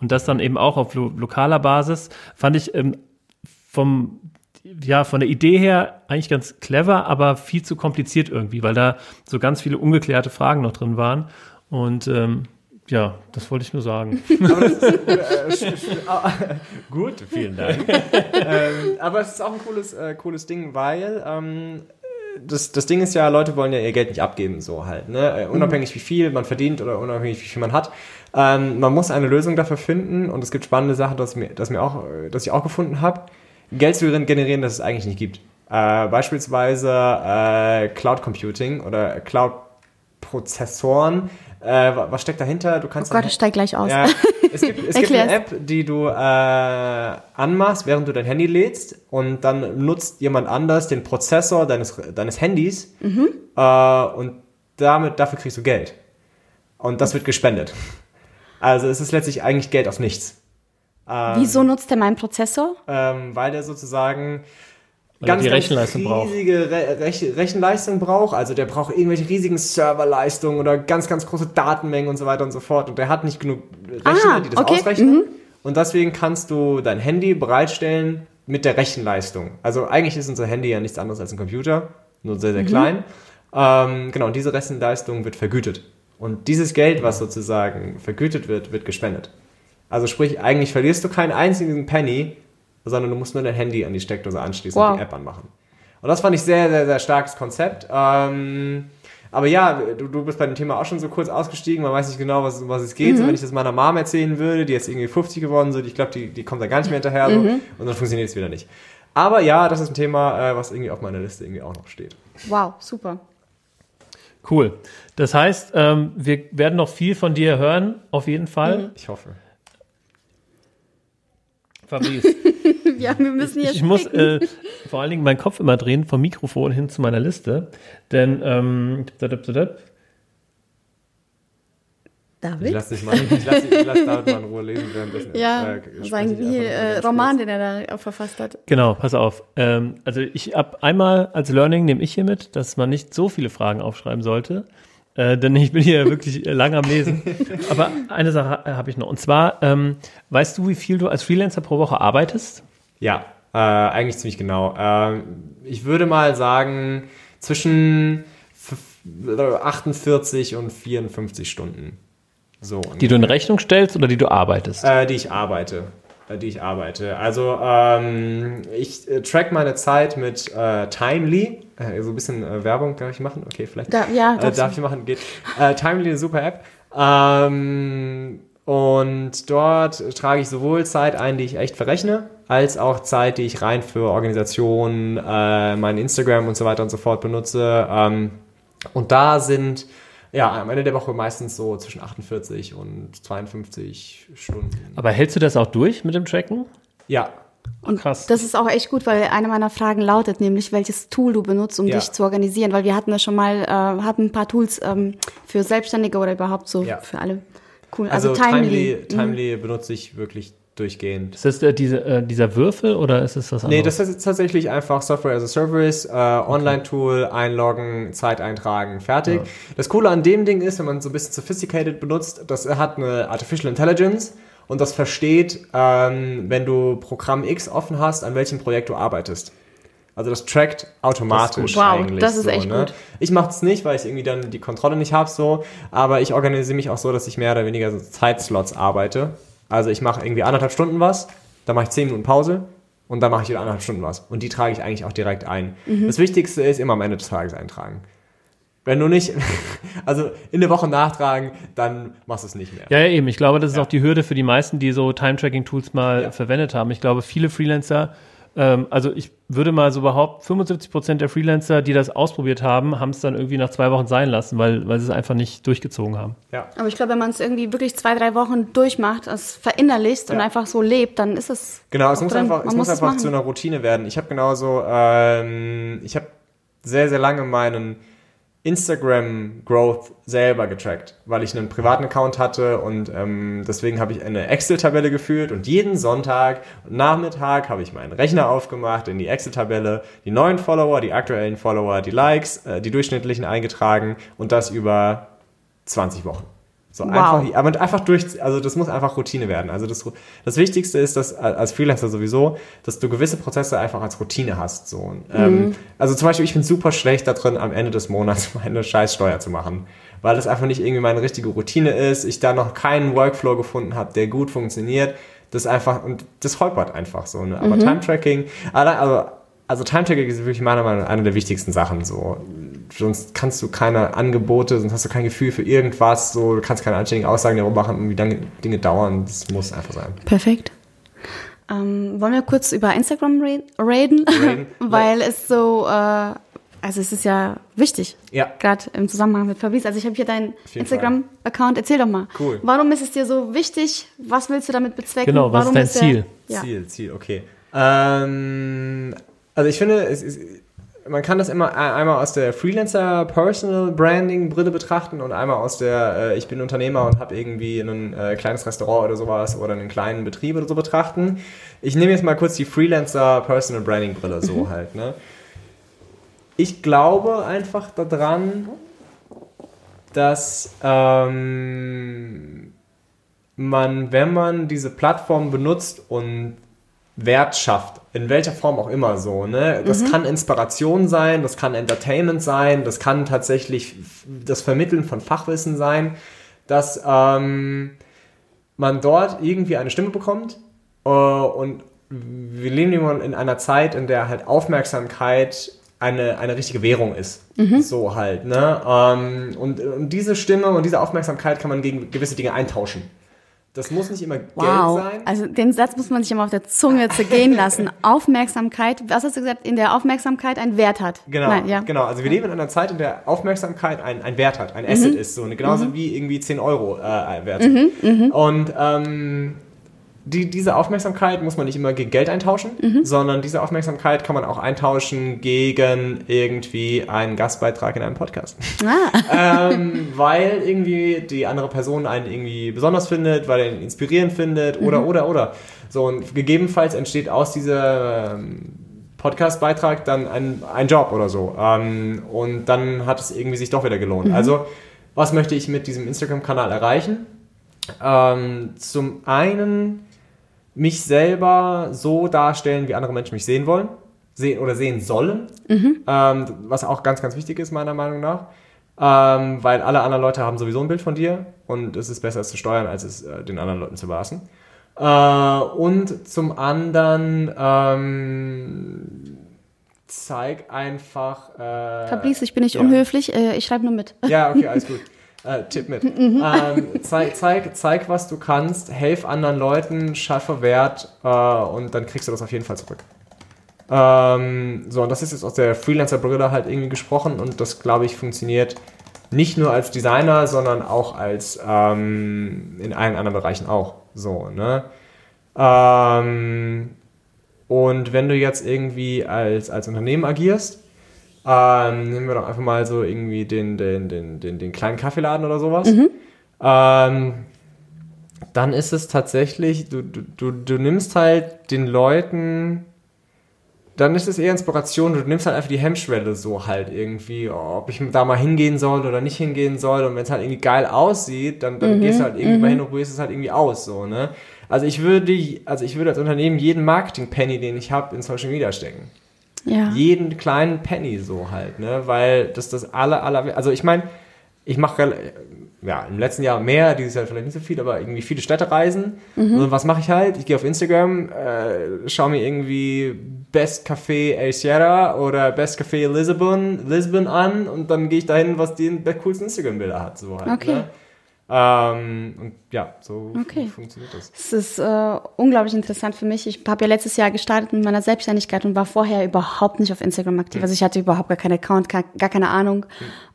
Und das dann eben auch auf lo lokaler Basis, fand ich ähm, vom, ja, von der Idee her eigentlich ganz clever, aber viel zu kompliziert irgendwie, weil da so ganz viele ungeklärte Fragen noch drin waren. Und ähm, ja, das wollte ich nur sagen. Gut, vielen Dank. ähm, aber es ist auch ein cooles, äh, cooles Ding, weil ähm, das, das Ding ist ja, Leute wollen ja ihr Geld nicht abgeben, so halt. Ne? Äh, unabhängig wie viel man verdient oder unabhängig wie viel man hat. Ähm, man muss eine Lösung dafür finden und es gibt spannende Sachen, das mir, das mir auch, äh, das ich auch gefunden habe. Geld zu generieren, das es eigentlich nicht gibt. Äh, beispielsweise äh, Cloud Computing oder Cloud Prozessoren. Äh, wa- was steckt dahinter? Du Oh kannst Gott, ich steig gleich aus. ja, es gibt, es gibt eine. App, die du äh, anmachst, während du dein Handy lädst und dann nutzt jemand anders den Prozessor deines, deines Handys Mhm. äh, und damit, dafür kriegst du Geld. Und das wird gespendet. Also es ist letztlich eigentlich Geld aus nichts. Wieso nutzt er meinen Prozessor? Ähm, weil der sozusagen Weil er die Rechenleistung braucht. riesige Re Rech Rechenleistung braucht. Also der braucht irgendwelche riesigen Serverleistungen oder ganz, ganz große Datenmengen und so weiter und so fort. Und der hat nicht genug Rechner, Ah, die das okay, ausrechnen. Und deswegen kannst du dein Handy bereitstellen mit der Rechenleistung. Also eigentlich ist unser Handy ja nichts anderes als ein Computer, nur sehr, sehr klein. Ähm, genau, und diese Rechenleistung wird vergütet. Und dieses Geld, was sozusagen vergütet wird, wird gespendet. Also sprich, eigentlich verlierst du keinen einzigen Penny, sondern du musst nur dein Handy an die Steckdose anschließen Wow. und die App anmachen. Und das fand ich sehr, sehr, sehr starkes Konzept. Ähm, aber ja, du, du bist bei dem Thema auch schon so kurz ausgestiegen. Man weiß nicht genau, was, um was es geht. So, wenn ich das meiner Mom erzählen würde, die jetzt irgendwie 50 geworden sind, ich glaube, die, die kommt da gar nicht mehr hinterher. So, Und dann funktioniert es wieder nicht. Aber ja, das ist ein Thema, äh, was irgendwie auf meiner Liste irgendwie auch noch steht. Wow, super. Cool. Das heißt, ähm, wir werden noch viel von dir hören, auf jeden Fall. Ich hoffe. Fabrice, Ja, wir müssen jetzt. ich muss äh, vor allen Dingen meinen Kopf immer drehen vom Mikrofon hin zu meiner Liste, denn ähm, Ich David? lasse dich mal, ich lass, ich lass David mal in Ruhe lesen, währenddessen. Ja, äh, sein ich äh, Roman, den er da verfasst hat. Genau, pass auf. Ähm, also ich ab einmal als Learning nehme ich hier mit, dass man nicht so viele Fragen aufschreiben sollte. Äh, denn ich bin hier wirklich äh, lang am Lesen. Aber eine Sache äh, habe ich noch. Und zwar, ähm, weißt du, wie viel du als Freelancer pro Woche arbeitest? Ja, äh, eigentlich ziemlich genau. Ähm, ich würde mal sagen, zwischen f- 48 und 54 Stunden. So. Die du in Rechnung stellst oder die du arbeitest? Äh, die ich arbeite. Äh, die ich arbeite. Also ähm, ich äh, track meine Zeit mit äh, Timely. Äh, so ein bisschen äh, Werbung darf ich machen? Okay, vielleicht. Da, ja, äh, darf ich machen? Geht. Äh, Timely, eine super App. Ähm, und dort trage ich sowohl Zeit ein, die ich echt verrechne, als auch Zeit, die ich rein für Organisationen, äh, mein Instagram und so weiter und so fort benutze. Ähm, und da sind ja am Ende der Woche meistens so zwischen 48 und 52 Stunden. Aber hältst du das auch durch mit dem Tracken? Ja, Und Krass. das ist auch echt gut, weil eine meiner Fragen lautet nämlich, welches Tool du benutzt, um Ja. dich zu organisieren. Weil wir hatten ja schon mal, äh, hatten ein paar Tools ähm, für Selbstständige oder überhaupt so Ja. für alle. Cool. also, Also, Timely, Timely. Timely benutze ich wirklich durchgehend. Ist das äh, diese, äh, dieser Würfel oder ist es was anderes? Nee, das ist jetzt tatsächlich einfach Software as a Service, äh, Online-Tool, einloggen, Zeit eintragen, fertig. Ja. Das Coole an dem Ding ist, wenn man so ein bisschen sophisticated benutzt, das hat eine Artificial Intelligence und das versteht, ähm, wenn du Programm X offen hast, an welchem Projekt du arbeitest. Also das trackt automatisch gut. Wow, eigentlich. das ist so, echt ne? gut. Ich mache es nicht, weil ich irgendwie dann die Kontrolle nicht habe, so. Aber ich organisiere mich auch so, dass ich mehr oder weniger so Zeitslots arbeite. Also ich mache irgendwie anderthalb Stunden was, dann mache ich zehn Minuten Pause und dann mache ich wieder anderthalb Stunden was. Und die trage ich eigentlich auch direkt ein. Mhm. Das Wichtigste ist immer am Ende des Tages eintragen. Wenn du nicht, also in der Woche nachtragen, dann machst du es nicht mehr. Ja, ja, eben. Ich glaube, das ist Ja. auch die Hürde für die meisten, die so Time-Tracking-Tools mal Ja. verwendet haben. Ich glaube, viele Freelancer, ähm, also ich würde mal so behaupten, 75 Prozent der Freelancer, die das ausprobiert haben, haben es dann irgendwie nach zwei Wochen sein lassen, weil, weil sie es einfach nicht durchgezogen haben. Ja. Aber ich glaube, wenn man es irgendwie wirklich zwei, drei Wochen durchmacht, es verinnerlicht und Ja. einfach so lebt, dann ist es. Genau, es auch muss drin. einfach, es muss einfach machen. zu einer Routine werden. Ich habe genauso, ähm, ich habe sehr, sehr lange meinen Instagram Growth selber getrackt, weil ich einen privaten Account hatte und ähm, deswegen habe ich eine Excel-Tabelle geführt und jeden Sonntag und Nachmittag habe ich meinen Rechner aufgemacht in die Excel-Tabelle, die neuen Follower, die aktuellen Follower, die Likes, äh, die durchschnittlichen eingetragen und das über 20 Wochen. So Wow. einfach, aber einfach durch, also das muss einfach Routine werden. Also das, das Wichtigste ist, dass äh, als Freelancer sowieso, dass du gewisse Prozesse einfach als Routine hast. So. Und, Ähm, also zum Beispiel, ich bin super schlecht da drin, am Ende des Monats meine Scheißsteuer zu machen, weil das einfach nicht irgendwie meine richtige Routine ist. Ich da noch keinen Workflow gefunden habe, der gut funktioniert. Das einfach und das holpert einfach so. Ne? Aber Time Tracking, also also Time Tracking ist wirklich meiner Meinung nach eine der wichtigsten Sachen. So, sonst kannst du keine Angebote, sonst hast du kein Gefühl für irgendwas. So, du kannst keine anständigen Aussagen darüber machen, wie lange Dinge dauern. Das muss einfach sein. Perfekt. Ähm, wollen wir kurz über Instagram re- reden? Reden. Weil es so, äh, also es ist ja wichtig. Ja. Gerade im Zusammenhang mit Fabrice. Also ich habe hier deinen Instagram-Account. Erzähl doch mal. Cool. Warum ist es dir so wichtig? Was willst du damit bezwecken? Genau, was ist Warum dein der- Ziel? Ja. Ziel, Ziel, okay. Ähm, also ich finde, es ist, man kann das immer e- einmal aus der Freelancer Personal Branding Brille betrachten und einmal aus der äh, ich bin Unternehmer und habe irgendwie ein äh, kleines Restaurant oder sowas oder einen kleinen Betrieb oder so betrachten. Ich nehme jetzt mal kurz die Freelancer Personal Branding Brille so halt, ne? Ich glaube einfach daran, dass ähm, man, wenn man diese Plattform benutzt und Wert schafft, in welcher Form auch immer so, ne? Das kann Inspiration sein, das kann Entertainment sein, das kann tatsächlich das Vermitteln von Fachwissen sein, dass ähm, man dort irgendwie eine Stimme bekommt äh, und wir leben immer in einer Zeit, in der halt Aufmerksamkeit eine, eine richtige Währung ist. So halt, ne? Ähm, und, und diese Stimme und diese Aufmerksamkeit kann man gegen gewisse Dinge eintauschen. Das muss nicht immer Wow. Geld sein. Also den Satz muss man sich immer auf der Zunge zergehen lassen. Aufmerksamkeit, was hast du gesagt, in der Aufmerksamkeit einen Wert hat. Genau, Nein, ja. genau. Also wir leben in einer Zeit, in der Aufmerksamkeit ein, ein Wert hat, ein Mhm. Asset ist, so genauso wie irgendwie 10 Euro äh, wert. Mhm, Und ähm, die, diese Aufmerksamkeit muss man nicht immer gegen Geld eintauschen, Mhm. sondern diese Aufmerksamkeit kann man auch eintauschen gegen irgendwie einen Gastbeitrag in einem Podcast. Ah. ähm, weil irgendwie die andere Person einen irgendwie besonders findet, weil er ihn inspirierend findet oder, Mhm. oder, oder. So, und gegebenenfalls entsteht aus dieser ähm, Podcast-Beitrag dann ein, ein Job oder so. Ähm, und dann hat es irgendwie sich doch wieder gelohnt. Mhm. Also, was möchte ich mit diesem Instagram-Kanal erreichen? Ähm, zum einen mich selber so darstellen, wie andere Menschen mich sehen wollen, sehen oder sehen sollen, ähm, was auch ganz, ganz wichtig ist, meiner Meinung nach. Ähm, weil alle anderen Leute haben sowieso ein Bild von dir und es ist besser, es zu steuern, als es äh, den anderen Leuten zu überlassen. Äh, und zum anderen ähm, zeig einfach. Äh, Fabrice, ich bin nicht ja. unhöflich, äh, ich schreibe nur mit. ja, okay, alles gut. Äh, Tipp mit. ähm, zeig, zeig, zeig, was du kannst, helf anderen Leuten, schaffe Wert äh, und dann kriegst du das auf jeden Fall zurück. Ähm, so, und das ist jetzt aus der Freelancer-Brille halt irgendwie gesprochen und das, glaube ich, funktioniert nicht nur als Designer, sondern auch als ähm, in allen anderen Bereichen auch. So, ne? Ähm, und wenn du jetzt irgendwie als, als Unternehmen agierst, ähm, nehmen wir doch einfach mal so irgendwie den, den, den, den, den kleinen Kaffeeladen oder sowas. Ähm, dann ist es tatsächlich, du, du, du, du nimmst halt den Leuten, dann ist es eher Inspiration, du nimmst halt einfach die Hemmschwelle so halt irgendwie, ob ich da mal hingehen soll oder nicht hingehen soll und wenn es halt irgendwie geil aussieht, dann, dann gehst du halt irgendwie mal hin und probierst es halt irgendwie aus, so, ne? Also ich würde, also ich würde als Unternehmen jeden Marketing-Penny, den ich habe, in Social Media stecken Ja. jeden kleinen Penny so halt, ne? Weil das das aller, aller, also ich meine, ich mache ja im letzten Jahr mehr, dieses Jahr vielleicht nicht so viel, aber irgendwie viele Städtereisen. Und was mache ich halt? Ich gehe auf Instagram, äh, schaue mir irgendwie Best Café El Sierra oder Best Café Lisbon, Lisbon an und dann gehe ich dahin, was die coolsten Instagram-Bilder hat, so halt. Okay. Ne? Ähm, und ja, so Okay. funktioniert das. Es ist äh, unglaublich interessant für mich. Ich habe ja letztes Jahr gestartet mit meiner Selbstständigkeit und war vorher überhaupt nicht auf Instagram aktiv. Also ich hatte überhaupt gar keinen Account, gar, gar keine Ahnung.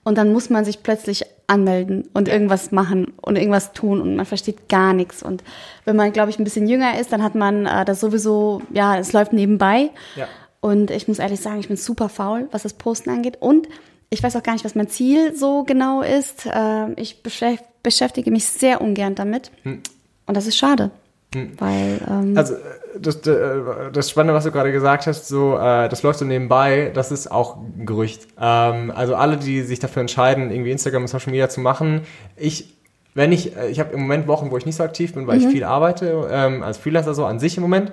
Und dann muss man sich plötzlich anmelden und irgendwas machen und irgendwas tun und man versteht gar nichts. Und wenn man, glaube ich, ein bisschen jünger ist, dann hat man äh, das sowieso, ja, es läuft nebenbei. Ja. Und ich muss ehrlich sagen, ich bin super faul, was das Posten angeht. Und ich weiß auch gar nicht, was mein Ziel so genau ist. Ähm, ich beschäf- beschäftige mich sehr ungern damit. Und das ist schade. Weil, ähm, Also äh, das, äh, das Spannende, was du gerade gesagt hast, so äh, das läuft so nebenbei, das ist auch ein Gerücht. Ähm, also alle, die sich dafür entscheiden, irgendwie Instagram und Social Media zu machen, ich wenn ich, ich habe im Moment Wochen, wo ich nicht so aktiv bin, weil ich viel arbeite, ähm, als Freelancer so an sich im Moment,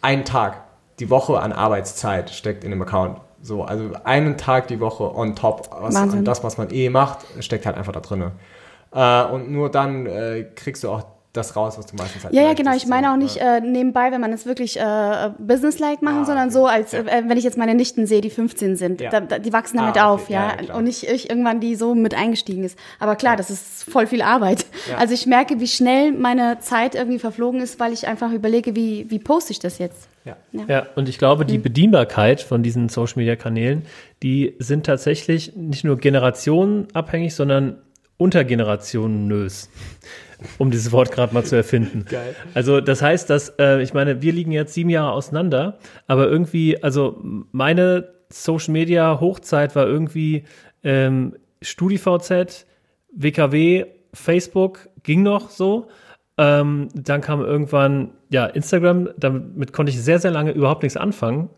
ein Tag die Woche an Arbeitszeit steckt in dem Account. So, also einen Tag die Woche on top. Was, Wahnsinn. und das, was man eh macht, steckt halt einfach da drinne. Äh, und nur dann äh, kriegst du auch das raus, was du meistens halt ja, ja, genau. Ich meine so, auch nicht ne? äh, nebenbei, wenn man es wirklich äh, businesslike machen, Ah, sondern okay. so, als Ja. äh, wenn ich jetzt meine Nichten sehe, die 15 sind. Ja. Da, da, die wachsen Ah, damit okay. auf, Ja, ja. und nicht ich irgendwann, die so mit eingestiegen ist. Aber klar, das ist voll viel Arbeit. Also ich merke, wie schnell meine Zeit irgendwie verflogen ist, weil ich einfach überlege, wie, wie poste ich das jetzt. Ja. Ja, und ich glaube, die Bedienbarkeit von diesen Social Media Kanälen, die sind tatsächlich nicht nur generationenabhängig, sondern untergenerationenös. Um dieses Wort gerade mal zu erfinden. Geil. Also das heißt, dass, äh, ich meine, wir liegen jetzt sieben Jahre auseinander, aber irgendwie, also meine Social Media Hochzeit war irgendwie ähm, StudiVZ, WKW, Facebook, ging noch so. Ähm, dann kam irgendwann ja Instagram, damit konnte ich sehr, sehr lange überhaupt nichts anfangen,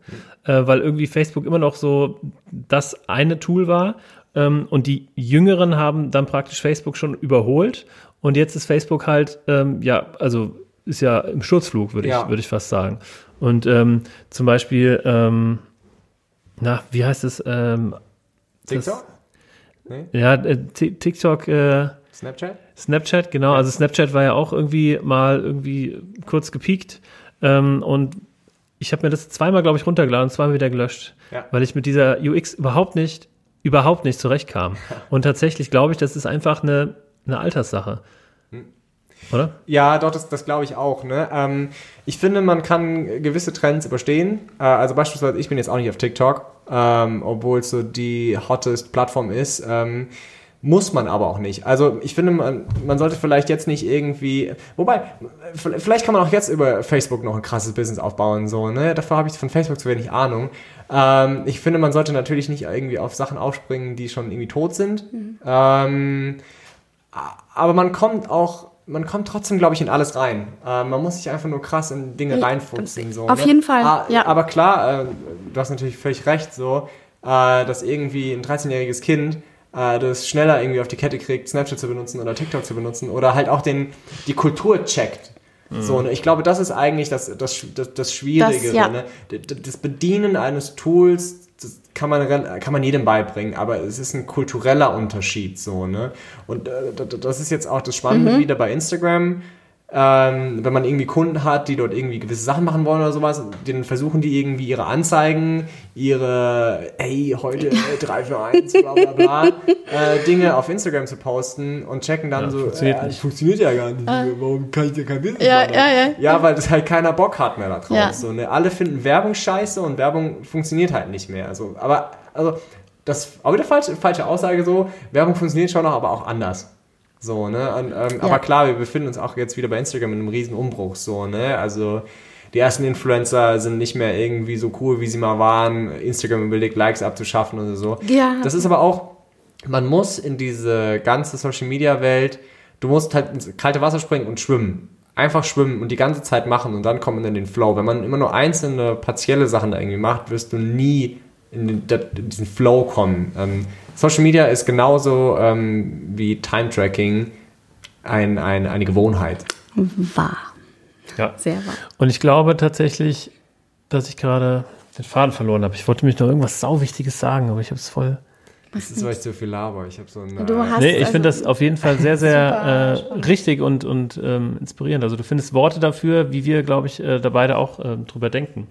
äh, weil irgendwie Facebook immer noch so das eine Tool war. Ähm, und die Jüngeren haben dann praktisch Facebook schon überholt. Und jetzt ist Facebook halt, ähm, ja, also ist ja im Sturzflug, würde Ja. ich, würde ich fast sagen. Und ähm, zum Beispiel, ähm, na, wie heißt es? Ähm, TikTok? Nee? ja, äh, Ti- TikTok, äh, Snapchat? Snapchat, genau. Also Snapchat war ja auch irgendwie mal irgendwie kurz gepiekt. Ähm, und ich habe mir das zweimal, glaube ich, runtergeladen und zweimal wieder gelöscht, Ja. weil ich mit dieser UX überhaupt nicht, überhaupt nicht zurechtkam. Und tatsächlich glaube ich, das ist einfach eine, eine Alterssache. Hm. Oder? Ja, doch, das, das glaube ich auch. Ne? Ähm, ich finde, man kann gewisse Trends überstehen. Äh, also beispielsweise, ich bin jetzt auch nicht auf TikTok, ähm, obwohl es so die hottest Plattform ist. Ähm, muss man aber auch nicht. Also ich finde, man, man sollte vielleicht jetzt nicht irgendwie. Wobei, vielleicht kann man auch jetzt über Facebook noch ein krasses Business aufbauen. So, ne? Dafür habe ich von Facebook zu wenig Ahnung. Ähm, ich finde, man sollte natürlich nicht irgendwie auf Sachen aufspringen, die schon irgendwie tot sind. Ähm, aber man kommt auch, man kommt trotzdem, glaube ich, in alles rein. Äh, man muss sich einfach nur krass in Dinge reinfuchsen. So, auf ne? jeden Fall, Ah, ja. Aber klar, äh, du hast natürlich völlig recht, so, äh, dass irgendwie ein 13-jähriges Kind äh, das schneller irgendwie auf die Kette kriegt, Snapchat zu benutzen oder TikTok zu benutzen oder halt auch den, die Kultur checkt. So, ne? Ich glaube, das ist eigentlich das, das, das, das Schwierige. Das, ja. ne? Das Bedienen eines Tools, das kann man, kann man jedem beibringen, aber es ist ein kultureller Unterschied so, ne? Und äh, das ist jetzt auch das Spannende wieder bei Instagram. Ähm, wenn man irgendwie Kunden hat, die dort irgendwie gewisse Sachen machen wollen oder sowas, dann versuchen die irgendwie ihre Anzeigen, ihre ey, heute äh, 3 für 1, bla bla bla, äh, Dinge auf Instagram zu posten und checken dann Ja, so, funktioniert äh, nicht. funktioniert ja gar nicht. Warum kann ich dir kein Business Ja, machen? ja, ja. Ja, weil das halt keiner Bock hat mehr da drauf. Ja. So, ne? Alle finden Werbung scheiße und Werbung funktioniert halt nicht mehr. Also, aber, also, das auch wieder falsche, falsche Aussage so, Werbung funktioniert schon noch, aber auch anders. So, ne? Und, ähm, Aber klar, wir befinden uns auch jetzt wieder bei Instagram in einem riesen Umbruch, so, ne? Also, die ersten Influencer sind nicht mehr irgendwie so cool, wie sie mal waren. Instagram überlegt, Likes abzuschaffen oder so. Ja. Das ist aber auch, man muss in diese ganze Social Media Welt, du musst halt ins kalte Wasser springen und schwimmen. Einfach schwimmen und die ganze Zeit machen und dann kommt man in den Flow. Wenn man immer nur einzelne partielle Sachen da irgendwie macht, wirst du nie in, den, da- in diesen Flow kommen. Ähm, Social Media ist genauso ähm, wie Time Tracking ein, ein, eine Gewohnheit. Wahr. Ja. Sehr wahr. Und ich glaube tatsächlich, dass ich gerade den Faden verloren habe. Ich wollte mich noch irgendwas Sauwichtiges sagen, aber ich habe es voll. Das ist, weil ich zu viel laber. Ich habe so ein. Du hast- Nee, ich also- finde das auf jeden Fall sehr, sehr äh, richtig und, und ähm, inspirierend. Also du findest Worte dafür, wie wir, glaube ich, äh, da beide auch ähm, drüber denken.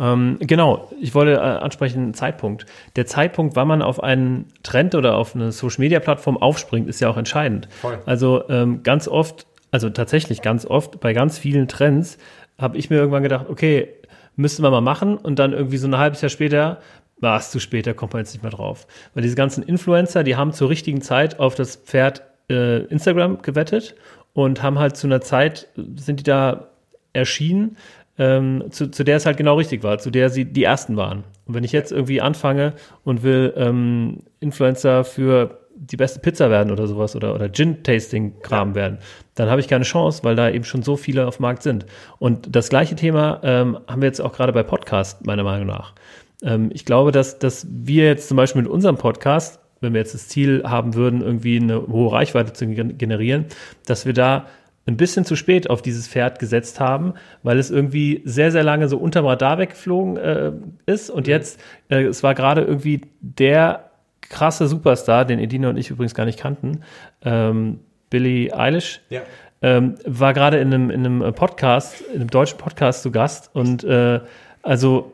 Ähm, genau, ich wollte äh, ansprechen, Zeitpunkt. Der Zeitpunkt, wann man auf einen Trend oder auf eine Social-Media-Plattform aufspringt, ist ja auch entscheidend. Voll. Also ähm, ganz oft, also tatsächlich ganz oft, bei ganz vielen Trends habe ich mir irgendwann gedacht, okay, müssten wir mal machen und dann irgendwie so ein halbes Jahr später, war es zu spät, da kommt man jetzt nicht mehr drauf. Weil diese ganzen Influencer, die haben zur richtigen Zeit auf das Pferd äh, Instagram gewettet und haben halt zu einer Zeit, sind die da erschienen, ähm, zu, zu der es halt genau richtig war, zu der sie die ersten waren. Und wenn ich jetzt irgendwie anfange und will ähm, Influencer für die beste Pizza werden oder sowas oder, oder Gin-Tasting-Kram werden, dann habe ich keine Chance, weil da eben schon so viele auf dem Markt sind. Und das gleiche Thema ähm, haben wir jetzt auch gerade bei Podcast, meiner Meinung nach. Ähm, ich glaube, dass, dass wir jetzt zum Beispiel mit unserem Podcast, wenn wir jetzt das Ziel haben würden, irgendwie eine hohe Reichweite zu gen- generieren, dass wir da ein bisschen zu spät auf dieses Pferd gesetzt haben, weil es irgendwie sehr, sehr lange so unterm Radar weggeflogen äh, ist. Und jetzt, äh, es war gerade irgendwie der krasse Superstar, den Edina und ich übrigens gar nicht kannten, ähm, Billie Eilish, Ja. ähm, war gerade in einem, in einem Podcast, in einem deutschen Podcast zu Gast. Und äh, also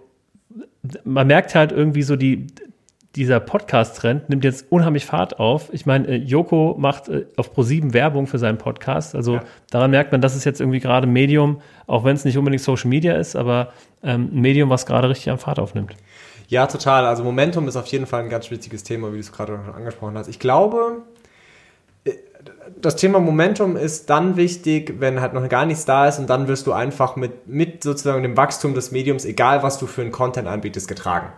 man merkt halt irgendwie so die, dieser Podcast-Trend nimmt jetzt unheimlich Fahrt auf. Ich meine, äh, Joko macht äh, auf Pro7 Werbung für seinen Podcast. Also Ja. daran merkt man, das ist jetzt irgendwie gerade ein Medium, auch wenn es nicht unbedingt Social Media ist, aber ähm, ein Medium, was gerade richtig an Fahrt aufnimmt. Ja, total. Also Momentum ist auf jeden Fall ein ganz wichtiges Thema, wie du es gerade schon angesprochen hast. Ich glaube, äh, das Thema Momentum ist dann wichtig, wenn halt noch gar nichts da ist und dann wirst du einfach mit, mit sozusagen dem Wachstum des Mediums, egal was du für einen Content anbietest, getragen.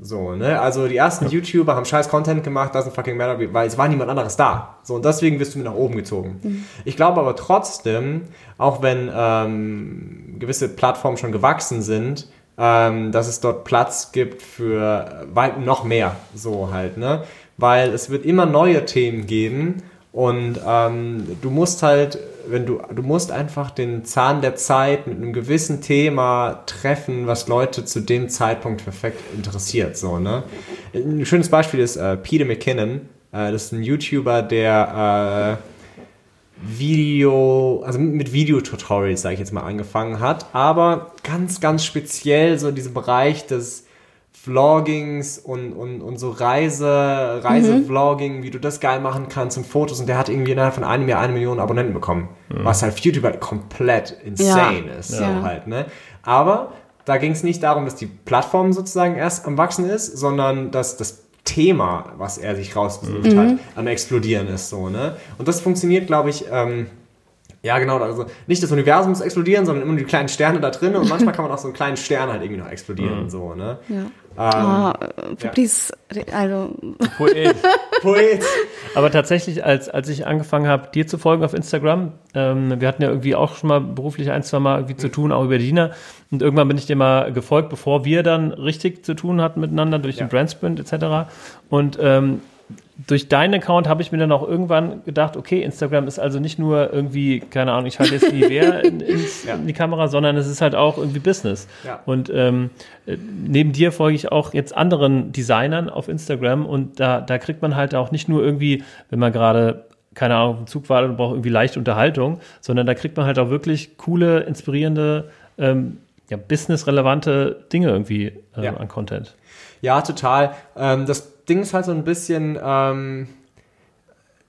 So, ne? Also die ersten YouTuber haben scheiß Content gemacht, doesn't fucking matter, weil es war niemand anderes da. So, und deswegen wirst du mit nach oben gezogen. Ich glaube aber trotzdem, auch wenn ähm, gewisse Plattformen schon gewachsen sind, ähm, dass es dort Platz gibt für weit noch mehr, so halt, ne? Weil es wird immer neue Themen geben und ähm, du musst halt, wenn du, du musst einfach den Zahn der Zeit mit einem gewissen Thema treffen, was Leute zu dem Zeitpunkt perfekt interessiert, so, ne? Ein schönes Beispiel ist äh, Peter McKinnon, äh, das ist ein YouTuber, der äh, Video, also mit Videotutorials, sage ich jetzt mal, angefangen hat, aber ganz, ganz speziell so in diesem Bereich des Vloggings und, und, und so Reise, Reisevlogging, wie du das geil machen kannst und Fotos und der hat irgendwie innerhalb von einem Jahr eine Million Abonnenten bekommen, was halt auf YouTube halt komplett insane ist, so Ja. halt, ne? Aber da ging es nicht darum, dass die Plattform sozusagen erst am wachsen ist, sondern dass das Thema, was er sich rausgesucht Mhm. hat, am explodieren ist, so, ne? Und das funktioniert, glaube ich, ähm, ja, genau. Also nicht das Universum muss explodieren, sondern immer nur die kleinen Sterne da drin. Und manchmal kann man auch so einen kleinen Stern halt irgendwie noch explodieren. So, ne? Ja. Ähm, Ah, äh, Fabrice, also Poet. Poet. Aber tatsächlich, als, als ich angefangen habe, dir zu folgen auf Instagram, ähm, wir hatten ja irgendwie auch schon mal beruflich ein, zwei Mal irgendwie zu tun, auch über Dina. Und irgendwann bin ich dir mal gefolgt, bevor wir dann richtig zu tun hatten miteinander, durch den Ja. Brandsprint etc. Und ähm, durch deinen Account habe ich mir dann auch irgendwann gedacht, okay, Instagram ist also nicht nur irgendwie, keine Ahnung, ich halte jetzt die Wehr in, ins, Ja. in die Kamera, sondern es ist halt auch irgendwie Business. Ja. Und ähm, äh, neben dir folge ich auch jetzt anderen Designern auf Instagram und da, da kriegt man halt auch nicht nur irgendwie, wenn man gerade keine Ahnung, auf dem Zug wartet und braucht irgendwie leichte Unterhaltung, sondern da kriegt man halt auch wirklich coole, inspirierende, ähm, ja, businessrelevante Dinge irgendwie äh, Ja. an Content. Ja, total. Ähm, das Ding ist halt so ein bisschen, ähm,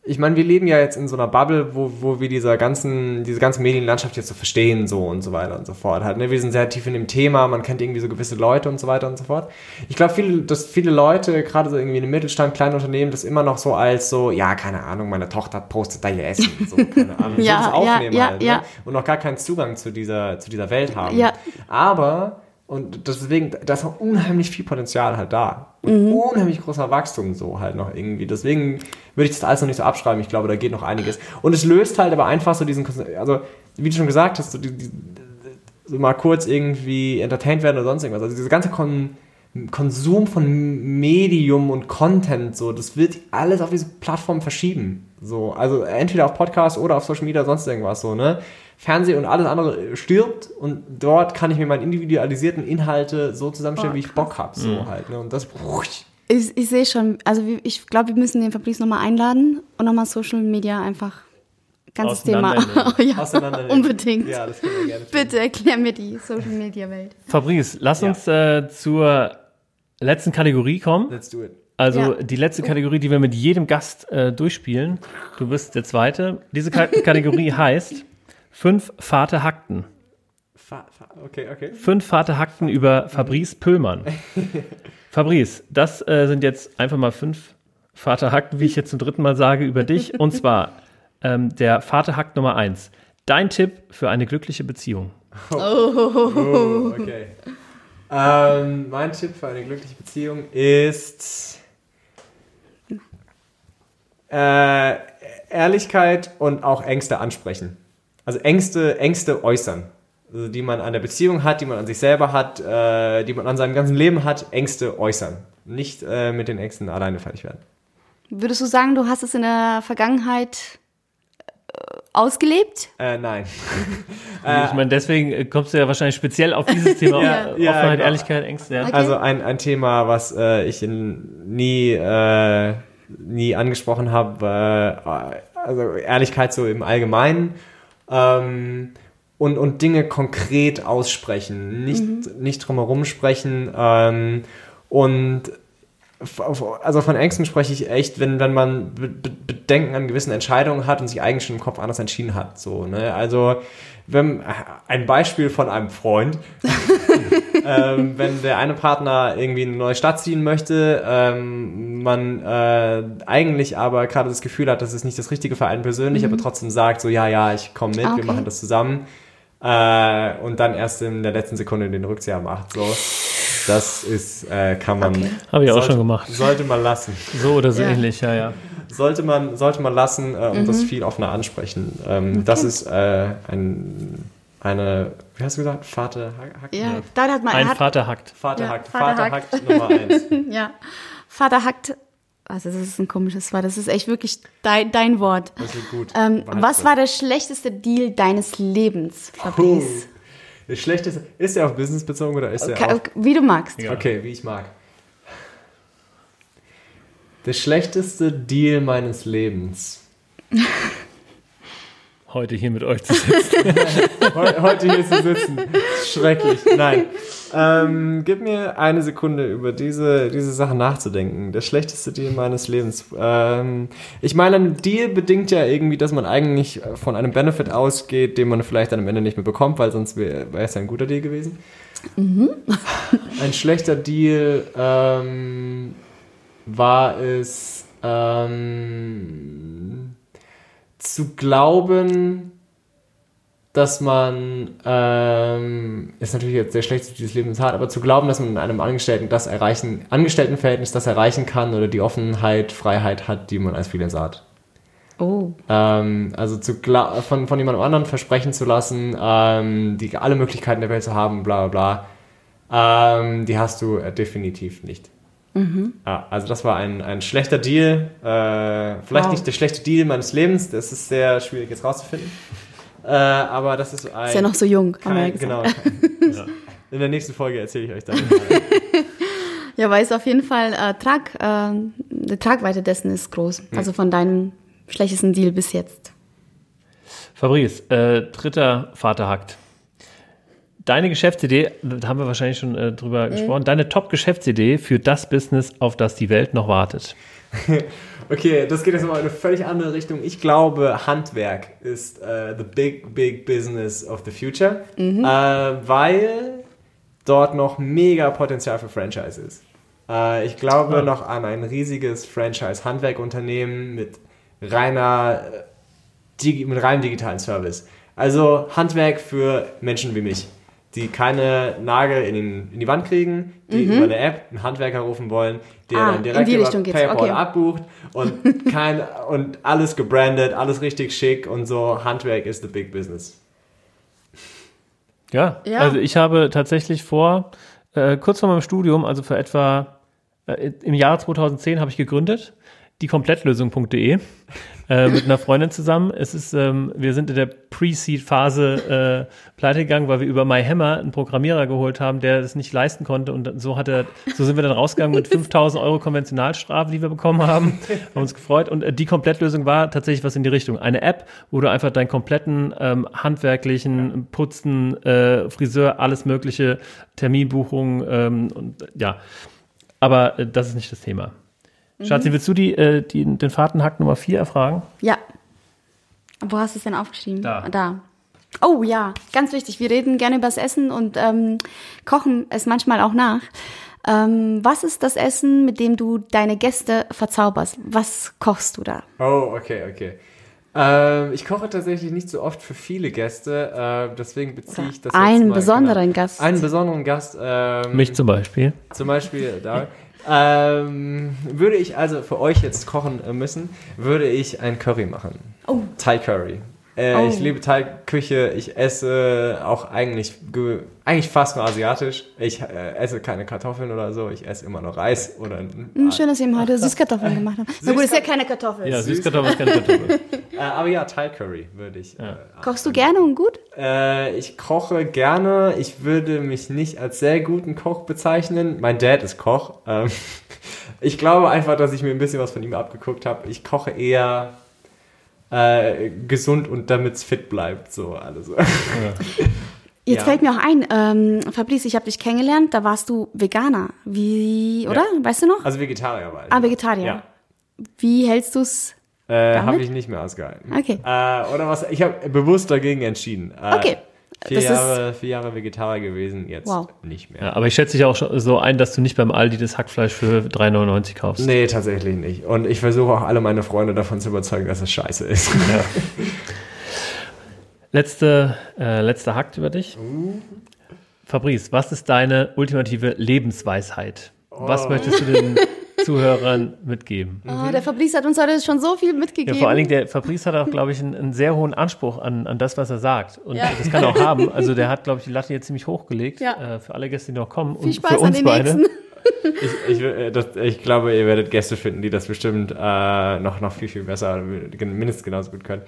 ich meine, wir leben ja jetzt in so einer Bubble, wo, wo wir dieser ganzen, diese ganze Medienlandschaft jetzt so verstehen, so und so weiter und so fort. Halt, ne? Wir sind sehr tief in dem Thema, man kennt irgendwie so gewisse Leute und so weiter und so fort. Ich glaube, viele, dass viele Leute, gerade so irgendwie in einem Mittelstand, kleinen Unternehmen, das immer noch so als so, ja, keine Ahnung, meine Tochter postet da ihr Essen, so, keine Ahnung, Ja, so das ja, aufnehmen ja, halt, ja. ne? Und noch gar keinen Zugang zu dieser, zu dieser Welt haben. Ja. Aber, und deswegen, da ist auch unheimlich viel Potenzial halt da. Und unheimlich großer Wachstum so halt noch irgendwie. Deswegen würde ich das alles noch nicht so abschreiben. Ich glaube, da geht noch einiges. Und es löst halt aber einfach so diesen, also, wie du schon gesagt hast, so, die, die, so mal kurz irgendwie entertained werden oder sonst irgendwas. Also diese ganze Kon Konsum von Medium und Content, so, das wird alles auf diese Plattform verschieben. So, also entweder auf Podcast oder auf Social Media, sonst irgendwas so, ne? Fernsehen und alles andere stirbt und dort kann ich mir meine individualisierten Inhalte so zusammenstellen, Oh, wie ich Bock habe, so halt, ne? Und das, ich, ich sehe schon, also ich glaube, wir müssen den Fabrice nochmal einladen und nochmal Social Media einfach ganzes Thema. Auseinandernehmen. ja, unbedingt. Ja, das können wir gerne tun. Bitte erklär mir die Social Media Welt. Fabrice, lass Ja. uns äh, zur letzten Kategorie kommen. Let's do it. Also Ja. die letzte Kategorie, die wir mit jedem Gast äh, durchspielen. Du bist der Zweite. Diese Ka Kategorie heißt Fünf Vater Hackten. Okay, okay. Fünf Vater Hackten über Fabrice Pöllmann. Fabrice, das äh, sind jetzt einfach mal fünf Vater Hackten, wie ich jetzt zum dritten Mal sage, über dich. Und zwar ähm, der Vater Hackt Nummer eins. Dein Tipp für eine glückliche Beziehung. Oh, okay. ähm, mein Tipp für eine glückliche Beziehung ist äh, Ehrlichkeit und auch Ängste ansprechen. Also Ängste, Ängste äußern. Also die man an der Beziehung hat, die man an sich selber hat, äh, die man an seinem ganzen Leben hat, Ängste äußern. Nicht äh, mit den Ängsten alleine fertig werden. Würdest du sagen, du hast es in der Vergangenheit äh, ausgelebt? Äh, nein. ich meine, deswegen äh, kommst du ja wahrscheinlich speziell auf dieses Thema Ja, ja, Offenheit, genau. Ehrlichkeit, Ängste. Ja. Okay. Also ein, ein Thema, was äh, ich in, nie, äh, nie angesprochen habe, äh, also Ehrlichkeit so im Allgemeinen ähm, und, und Dinge konkret aussprechen, nicht, nicht drumherum sprechen ähm, und also von Ängsten spreche ich echt, wenn, wenn man Be- Be- Bedenken an gewissen Entscheidungen hat und sich eigentlich schon im Kopf anders entschieden hat. So, ne? Also wenn, ein Beispiel von einem Freund, ähm, wenn der eine Partner irgendwie in eine neue Stadt ziehen möchte, ähm, man äh, eigentlich aber gerade das Gefühl hat, das ist nicht das Richtige für einen persönlich, aber trotzdem sagt so, ja, ja, ich komme mit, Ah, wir okay. machen das zusammen äh, und dann erst in der letzten Sekunde den Rückzieher macht. So, das ist, äh, kann man, Okay. Habe ich auch sollte, schon gemacht. sollte man lassen. So oder so Ja. ähnlich, ja, ja. Sollte man, sollte man lassen äh, und Mhm. das viel offener ansprechen. Ähm, Das ist äh, ein eine, wie hast du gesagt? Vater Hack? Ja, da hat man Ein hat, Vater hackt. Vater Ja, Hackt. Vater Vater Hackt. Hackt Nummer eins. ja. Vater hackt. Also das ist ein komisches Wort. Das ist echt wirklich dein, dein Wort. Das ist gut. Ähm, was war der schlechteste Deal deines Lebens, Fabrice? Das Schlechteste, ist der auf Business bezogen oder ist der Ka- auf... Wie du magst. Ja. Okay, wie ich mag. Der schlechteste Deal meines Lebens. Heute hier mit euch zu sitzen. Heu- Heute hier zu sitzen. Schrecklich. Nein. Ähm, gib mir eine Sekunde über diese, diese Sache nachzudenken. Der schlechteste Deal meines Lebens. Ähm, ich meine, ein Deal bedingt ja irgendwie, dass man eigentlich von einem Benefit ausgeht, den man vielleicht dann am Ende nicht mehr bekommt, weil sonst wäre wär es ja ein guter Deal gewesen. ein schlechter Deal ähm, war es, ähm, zu glauben, dass man, ähm, ist natürlich jetzt der schlechteste dieses Lebens hart, aber zu glauben, dass man in einem Angestellten das erreichen, Angestelltenverhältnis das erreichen kann oder die Offenheit, Freiheit hat, die man als Freelancer hat. Oh. Ähm, also zu von, von jemandem anderen versprechen zu lassen, ähm, die alle Möglichkeiten der Welt zu haben, bla bla bla, ähm, die hast du äh, definitiv nicht. Ja, also das war ein, ein schlechter Deal. Äh, vielleicht Wow. nicht der schlechte Deal meines Lebens, das ist sehr schwierig jetzt rauszufinden. Äh, aber das ist ein. Ist ja noch so jung, haben wir ja kein, gesagt. genau. In der nächsten Folge erzähle ich euch dann. Ja, weil es auf jeden Fall äh, Trag, äh, die Tragweite dessen ist groß. Also von deinem schlechtesten Deal bis jetzt. Fabrice, äh, dritter Vater hackt. Deine Geschäftsidee, da haben wir wahrscheinlich schon äh, drüber gesprochen, deine Top-Geschäftsidee für das Business, auf das die Welt noch wartet. Okay, das geht jetzt mal in eine völlig andere Richtung. Ich glaube, Handwerk ist äh, the big, big business of the future, äh, weil dort noch mega Potenzial für Franchise ist. Äh, ich glaube Ah. noch an ein riesiges Franchise-Handwerkunternehmen mit reiner, mit reinem digitalen Service. Also Handwerk für Menschen wie mich, die keine Nagel in, den, in die Wand kriegen, die über eine App einen Handwerker rufen wollen, der Ah, dann in direkt die über PayPal okay. abbucht und kein und alles gebrandet, alles richtig schick und so. Handwerk ist the big business. Ja, Ja. also ich habe tatsächlich vor, äh, kurz vor meinem Studium, also für etwa äh, im Jahr 2010 habe ich gegründet, die Komplettlösung.de äh, mit einer Freundin zusammen. Es ist, ähm, wir sind in der Pre-Seed-Phase äh, pleite gegangen, weil wir über MyHammer einen Programmierer geholt haben, der es nicht leisten konnte und so hat er, so sind wir dann rausgegangen mit 5000 Euro Konventionalstrafe, die wir bekommen haben, haben uns gefreut und äh, die Komplettlösung war tatsächlich was in die Richtung. Eine App, wo du einfach deinen kompletten ähm, handwerklichen, Putzen, äh, Friseur, alles mögliche, Terminbuchung ähm, und äh, ja, aber äh, das ist nicht das Thema. Schatzi, willst du die, äh, die, den Fahrtenhack Nummer 4 erfragen? Ja. Wo hast du es denn aufgeschrieben? Da. Da. Oh ja, ganz wichtig. Wir reden gerne über das Essen und ähm, kochen es manchmal auch nach. Ähm, was ist das Essen, mit dem du deine Gäste verzauberst? Was kochst du da? Oh, okay, okay. Ähm, ich koche tatsächlich nicht so oft für viele Gäste, äh, deswegen beziehe ich das Einen jetzt mal, besonderen genau, Gast. Einen besonderen Gast. Ähm, Mich zum Beispiel. Zum Beispiel da. Ähm, würde ich also für euch jetzt kochen müssen, würde ich ein Curry machen. Oh. Thai Curry. Äh, Oh. Ich liebe Thai-Küche. Ich esse auch eigentlich, ge- eigentlich fast nur asiatisch. Ich äh, esse keine Kartoffeln oder so. Ich esse immer noch Reis oder Hm, schön, dass ihr ihm heute Süßkartoffeln gemacht habt. Na gut, ist ja keine Kartoffel. Ja, Süßkartoffel ist keine Kartoffel. äh, aber ja, Thai Curry würde ich. Äh, Kochst du gerne und gut? Äh, ich koche gerne. Ich würde mich nicht als sehr guten Koch bezeichnen. Mein Dad ist Koch. Ähm, ich glaube einfach, dass ich mir ein bisschen was von ihm abgeguckt habe. Ich koche eher äh, gesund und damit es fit bleibt. So alles. Jetzt Ja. fällt mir auch ein, ähm, Fabrice, ich habe dich kennengelernt, da warst du Veganer. Wie, oder? Weißt du noch? Also Vegetarier war ich. ah, Vegetarier. Ja. Wie hältst du es? Äh, habe ich nicht mehr ausgehalten. Okay. Äh, oder was? Ich habe bewusst dagegen entschieden. Äh, Okay. Vier Das ist- Jahre, vier Jahre Vegetarier gewesen, jetzt Wow. nicht mehr. Ja, aber ich schätze dich auch schon so ein, dass du nicht beim Aldi das Hackfleisch für 3,99 kaufst. Nee, tatsächlich nicht. Und ich versuche auch alle meine Freunde davon zu überzeugen, dass es scheiße ist. Letzte, äh, letzter Hack über dich. Fabrice, was ist deine ultimative Lebensweisheit? Was möchtest du den Zuhörern mitgeben? Oh, der Fabrice hat uns heute schon so viel Ja, mitgegeben. vor allen Dingen, der Fabrice hat auch, glaube ich, einen, einen sehr hohen Anspruch an, an das, was er sagt. Und Ja. das kann er auch haben. Also der hat, glaube ich, die Latte jetzt ziemlich hochgelegt Ja. äh, für alle Gäste, die noch kommen. viel und Spaß für an uns den beide. nächsten. Ich, ich, äh, das, ich glaube, ihr werdet Gäste finden, die das bestimmt äh, noch, noch viel, viel besser, mindestens genauso gut können.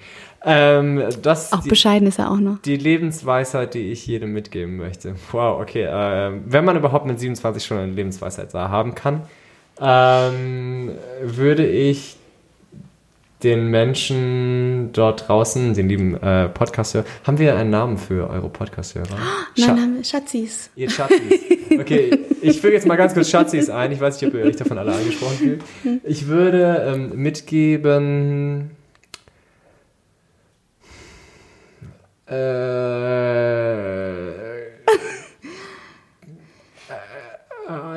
Ähm, das Auch die, bescheiden ist er auch noch. die Lebensweisheit, die ich jedem mitgeben möchte. Wow, okay. Äh, wenn man überhaupt mit 27 schon eine Lebensweisheit haben kann, ähm, würde ich den Menschen dort draußen, den lieben äh, Podcast-Hörer, haben wir einen Namen für eure Podcast-Hörer? Scha- Nein, nein, Schatzis. Ihr Schatzis. Okay, ich füge jetzt mal ganz kurz Schatzis ein. Ich weiß nicht, ob ihr euch davon alle angesprochen fühlt. Ich würde ähm, mitgeben. Äh,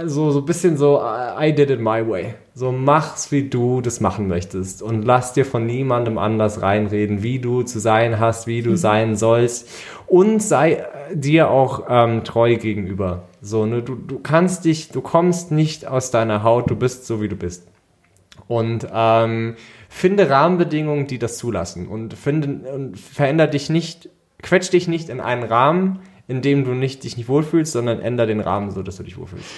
so, so ein bisschen so, I did it my way. So mach's, wie du das machen möchtest. Und lass dir von niemandem anders reinreden, wie du zu sein hast, wie du sein sollst. Und sei äh, dir auch ähm, treu gegenüber. So, ne, du, du kannst dich, du kommst nicht aus deiner Haut, du bist so, wie du bist. Und ähm, finde Rahmenbedingungen, die das zulassen. Und finde und veränder dich nicht, quetsch dich nicht in einen Rahmen, in dem du nicht, dich nicht wohlfühlst, sondern änder den Rahmen so, dass du dich wohlfühlst.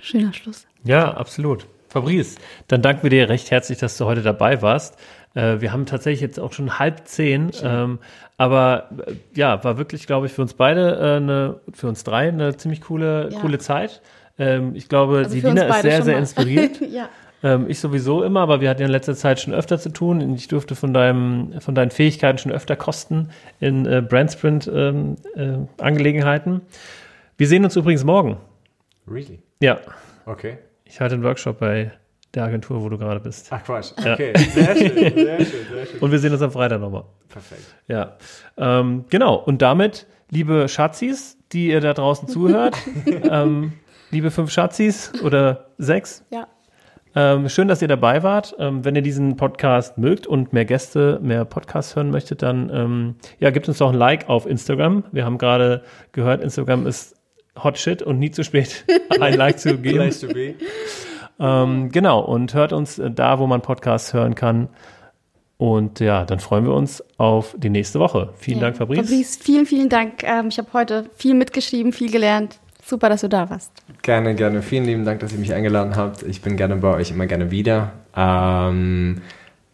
Schöner Schluss. Ja, absolut. Fabrice, dann danken wir dir recht herzlich, dass du heute dabei warst. Äh, wir haben tatsächlich jetzt auch schon halb zehn, ähm, aber äh, ja, war wirklich, glaube ich, für uns beide, äh, eine, für uns drei eine ziemlich coole, Ja. coole Zeit. Ähm, ich glaube, Also Dina ist sehr, sehr mal. inspiriert. ja. Ähm, ich sowieso immer, aber wir hatten ja in letzter Zeit schon öfter zu tun. und Ich durfte von, deinem, von deinen Fähigkeiten schon öfter kosten in äh, Brandsprint-Angelegenheiten. äh, Angelegenheiten. Wir sehen uns übrigens morgen. Really? Ja, Okay. ich halte einen Workshop bei der Agentur, wo du gerade bist. Ach Quatsch. Okay, sehr schön, sehr schön, sehr schön. Und wir sehen uns am Freitag nochmal. Perfekt. Ja, ähm, genau. Und damit, liebe Schatzis, die ihr da draußen zuhört, ähm, liebe fünf Schatzis oder sechs, Ja. Ähm, schön, dass ihr dabei wart. Ähm, wenn ihr diesen Podcast mögt und mehr Gäste, mehr Podcasts hören möchtet, dann ähm, ja, gebt uns doch ein Like auf Instagram. Wir haben gerade gehört, Instagram ist Hot Shit und nie zu spät, ein Like zu geben. Place to be. Ähm, genau, und hört uns da, wo man Podcasts hören kann. Und ja, dann freuen wir uns auf die nächste Woche. Vielen ja. Dank, Fabrice. Fabrice, vielen, vielen Dank. Ähm, ich habe heute viel mitgeschrieben, viel gelernt. Super, dass du da warst. Gerne, gerne. Vielen lieben Dank, dass ihr mich eingeladen habt. Ich bin gerne bei euch, immer gerne wieder. Ähm,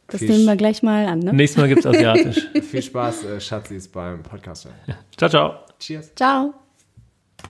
Das nehmen wir gleich mal an. Ne? Nächstes Mal gibt's Asiatisch. viel Spaß, äh, Schatzis, beim Podcast. ciao, ciao. Cheers. Ciao.